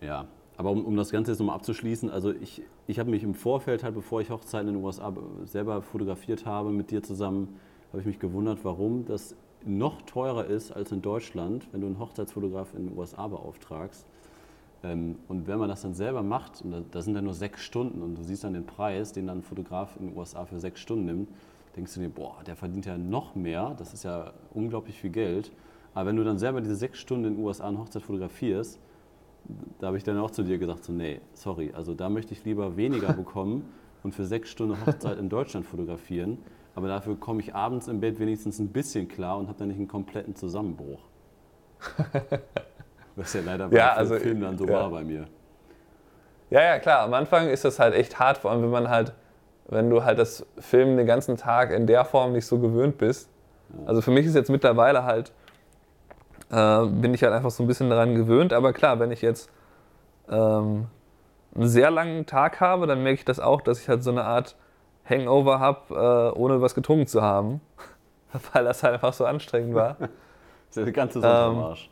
Ja, aber um, um das Ganze jetzt nochmal abzuschließen, also ich, ich habe mich im Vorfeld halt, bevor ich Hochzeiten in den USA selber fotografiert habe, mit dir zusammen, habe ich mich gewundert, warum das noch teurer ist als in Deutschland, wenn du einen Hochzeitsfotograf in den USA beauftragst. Ähm, und wenn man das dann selber macht, und da sind dann nur sechs Stunden und du siehst dann den Preis, den dann ein Fotograf in den USA für sechs Stunden nimmt, denkst du dir, boah, der verdient ja noch mehr, das ist ja unglaublich viel Geld. Aber wenn du dann selber diese sechs Stunden in den USA eine Hochzeit fotografierst, da habe ich dann auch zu dir gesagt, so, nee, sorry, also da möchte ich lieber weniger bekommen und für sechs Stunden Hochzeit in Deutschland fotografieren, aber dafür komme ich abends im Bett wenigstens ein bisschen klar und habe dann nicht einen kompletten Zusammenbruch. Was ja leider bei ja, also, Film dann so ja. war bei mir. Ja, ja, klar. Am Anfang ist das halt echt hart, vor allem wenn man halt, wenn du halt das Filmen den ganzen Tag in der Form nicht so gewöhnt bist. Also für mich ist jetzt mittlerweile halt, äh, bin ich halt einfach so ein bisschen daran gewöhnt. Aber klar, wenn ich jetzt ähm, einen sehr langen Tag habe, dann merke ich das auch, dass ich halt so eine Art Hangover habe, äh, ohne was getrunken zu haben. Weil das halt einfach so anstrengend war. das ist ja der ganze Sonntagmarsch.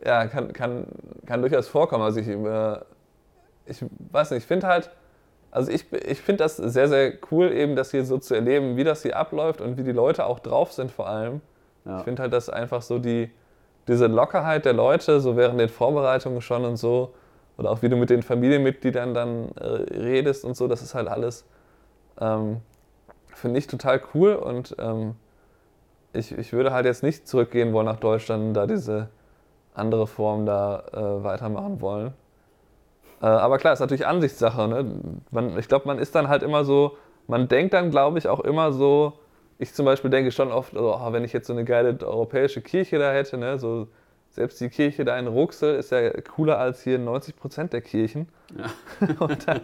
Ähm, ja, kann, kann, kann durchaus vorkommen. Also ich, äh, ich weiß nicht, ich finde halt, also ich, ich finde das sehr, sehr cool, eben das hier so zu erleben, wie das hier abläuft und wie die Leute auch drauf sind vor allem. Ja. Ich finde halt, dass einfach so die, diese Lockerheit der Leute, so während den Vorbereitungen schon und so, oder auch wie du mit den Familienmitgliedern dann äh, redest und so, das ist halt alles ähm, Finde ich total cool und ähm, ich, ich würde halt jetzt nicht zurückgehen wollen nach Deutschland da diese andere Form da äh, weitermachen wollen. Äh, aber klar, ist natürlich Ansichtssache. Ne? Man, ich glaube, man ist dann halt immer so, man denkt dann, glaube ich, auch immer so, ich zum Beispiel denke schon oft, oh, wenn ich jetzt so eine geile europäische Kirche da hätte, ne? so, selbst die Kirche da in Ruxel ist ja cooler als hier 90 Prozent der Kirchen. Ja. und dann,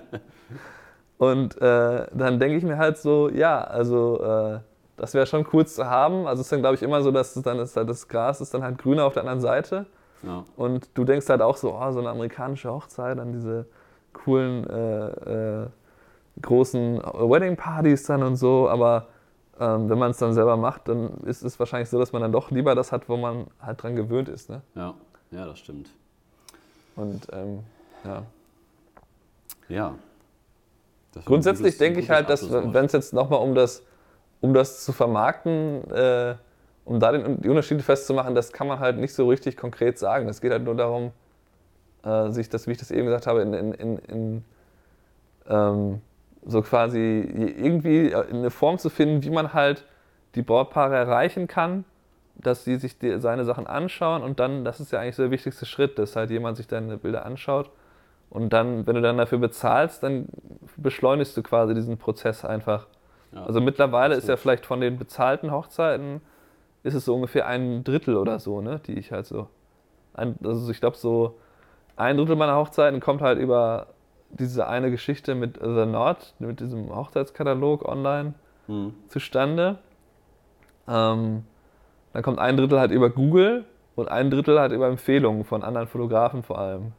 und äh, dann denke ich mir halt so, ja, also äh, das wäre schon cool zu haben. Also es ist dann, glaube ich, immer so, dass dann ist halt das Gras ist dann halt grüner auf der anderen Seite. Ja. Und du denkst halt auch so, oh, so eine amerikanische Hochzeit, dann diese coolen äh, äh großen Wedding-Partys dann und so. Aber ähm, wenn man es dann selber macht, dann ist es wahrscheinlich so, dass man dann doch lieber das hat, wo man halt dran gewöhnt ist. Ne? Ja, ja, das stimmt. Und ähm, ja. Ja, Grundsätzlich denke ich halt, dass wenn es jetzt nochmal um das, um das zu vermarkten, äh, um da den, die Unterschiede festzumachen, das kann man halt nicht so richtig konkret sagen. Es geht halt nur darum, äh, sich das, wie ich das eben gesagt habe, in, in, in, in ähm, so quasi irgendwie eine Form zu finden, wie man halt die Brautpaare erreichen kann, dass sie sich die, seine Sachen anschauen und dann, das ist ja eigentlich so der wichtigste Schritt, dass halt jemand sich deine Bilder anschaut und dann, wenn du dann dafür bezahlst, dann beschleunigst du quasi diesen Prozess einfach. Ja, also mittlerweile ist ja vielleicht von den bezahlten Hochzeiten, ist es so ungefähr ein Drittel oder so, ne, die ich halt so. Ein, also ich glaube, so ein Drittel meiner Hochzeiten kommt halt über diese eine Geschichte mit The Nord, mit diesem Hochzeitskatalog online mhm. zustande. Ähm, dann kommt ein Drittel halt über Google und ein Drittel halt über Empfehlungen von anderen Fotografen vor allem.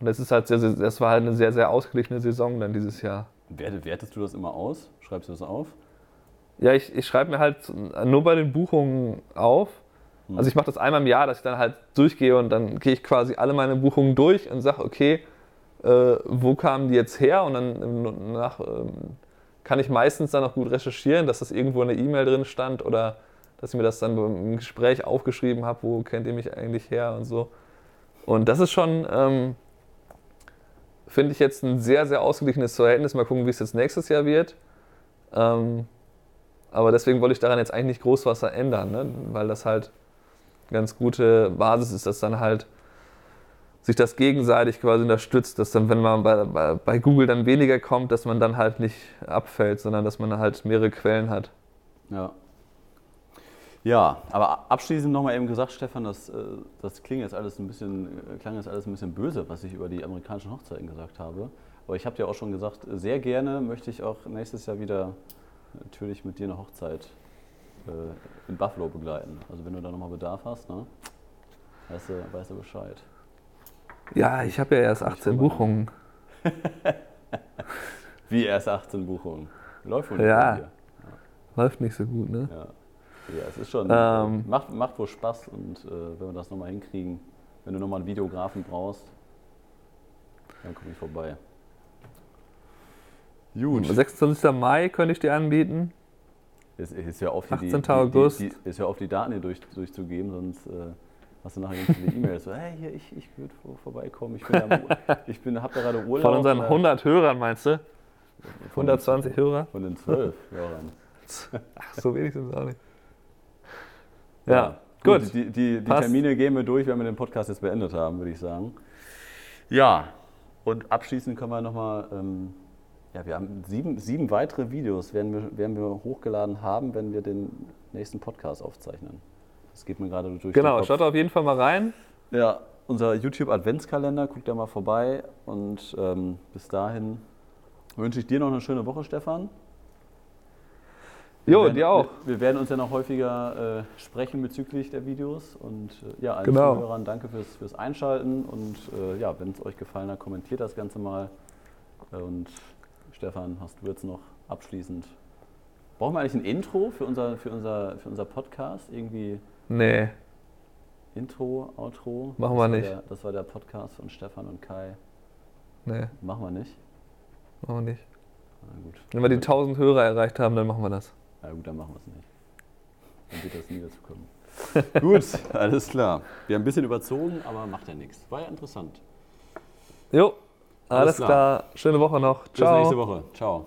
Und das ist halt sehr, sehr, das war halt eine sehr, sehr ausgeglichene Saison dann dieses Jahr. Wertest du das immer aus? Schreibst du das auf? Ja, ich, ich schreibe mir halt nur bei den Buchungen auf. Hm. Also ich mache das einmal im Jahr, dass ich dann halt durchgehe und dann gehe ich quasi alle meine Buchungen durch und sage, okay, äh, wo kamen die jetzt her? Und dann nach, ähm, kann ich meistens dann auch gut recherchieren, dass das irgendwo in der E-Mail drin stand oder dass ich mir das dann im Gespräch aufgeschrieben habe, wo kennt ihr mich eigentlich her und so. Und das ist schon, ähm, finde ich jetzt ein sehr, sehr ausgeglichenes Verhältnis. Mal gucken, wie es jetzt nächstes Jahr wird. Ähm, aber deswegen wollte ich daran jetzt eigentlich nicht groß was ändern, ne? weil das halt ganz gute Basis ist, dass dann halt sich das gegenseitig quasi unterstützt, dass dann, wenn man bei, bei, bei, Google dann weniger kommt, dass man dann halt nicht abfällt, sondern dass man halt mehrere Quellen hat. Ja. Ja, aber abschließend nochmal eben gesagt, Stefan, das, äh, das klingt jetzt alles ein bisschen, äh, klang jetzt alles ein bisschen böse, was ich über die amerikanischen Hochzeiten gesagt habe. Aber ich habe dir auch schon gesagt, sehr gerne möchte ich auch nächstes Jahr wieder natürlich mit dir eine Hochzeit äh, in Buffalo begleiten. Also wenn du da nochmal Bedarf hast, ne? weißt, du, weißt du Bescheid. Ja, ich habe ja erst 18 Buchungen. Wie erst 18 Buchungen? Läuft wohl nicht ja. ja. Läuft nicht so gut, ne? Ja. Ja, es ist schon, ähm, macht, macht wohl Spaß und äh, wenn wir das nochmal hinkriegen, wenn du nochmal einen Videografen brauchst, dann komme ich vorbei. Gut. 26. Mai könnte ich dir anbieten. Ist, ist ja auf die, 18. Die, August. Die, die, ist ja auf die Daten hier durch, durchzugeben, sonst äh, hast du nachher viele E-Mails. So, hey, hier, ich, ich würde vorbeikommen. Ich, bin da, ich bin, hab da gerade Urlaub. Von unseren 100 Hörern meinst du? 120 Hörer? Von den 12 Hörern. Ach, so wenig sind es auch nicht. Ja, ja gut. gut. Die, die, die Termine gehen wir durch, wenn wir den Podcast jetzt beendet haben, würde ich sagen. Ja, und abschließend können wir nochmal, ähm, ja, wir haben sieben, sieben weitere Videos, werden wir, werden wir hochgeladen haben, wenn wir den nächsten Podcast aufzeichnen. Das geht mir gerade durch. Genau, schaut auf jeden Fall mal rein. Ja, unser YouTube-Adventskalender, guckt da mal vorbei. Und ähm, bis dahin wünsche ich dir noch eine schöne Woche, Stefan. Jo, dir auch. Wir, wir, werden uns ja noch häufiger äh, sprechen bezüglich der Videos. Und äh, ja, allen genau. Zuhörern danke fürs, fürs Einschalten. Und äh, ja, wenn es euch gefallen hat, kommentiert das Ganze mal. Und Stefan, hast du jetzt noch abschließend. Brauchen wir eigentlich ein Intro für unser, für unser, für unser Podcast? Irgendwie. Nee. Intro, Outro. Machen wir nicht. Der, das war der Podcast von Stefan und Kai. Nee. Machen wir nicht. Machen wir nicht. Na gut. Wenn wir die 1000 Hörer erreicht haben, dann machen wir das. Na gut, dann machen wir es nicht. Dann wird das nie dazu kommen. gut, alles klar. Wir haben ein bisschen überzogen, aber macht ja nichts. War ja interessant. Jo, alles, alles klar. klar. Schöne Woche noch. Ciao. Bis nächste Woche. Ciao.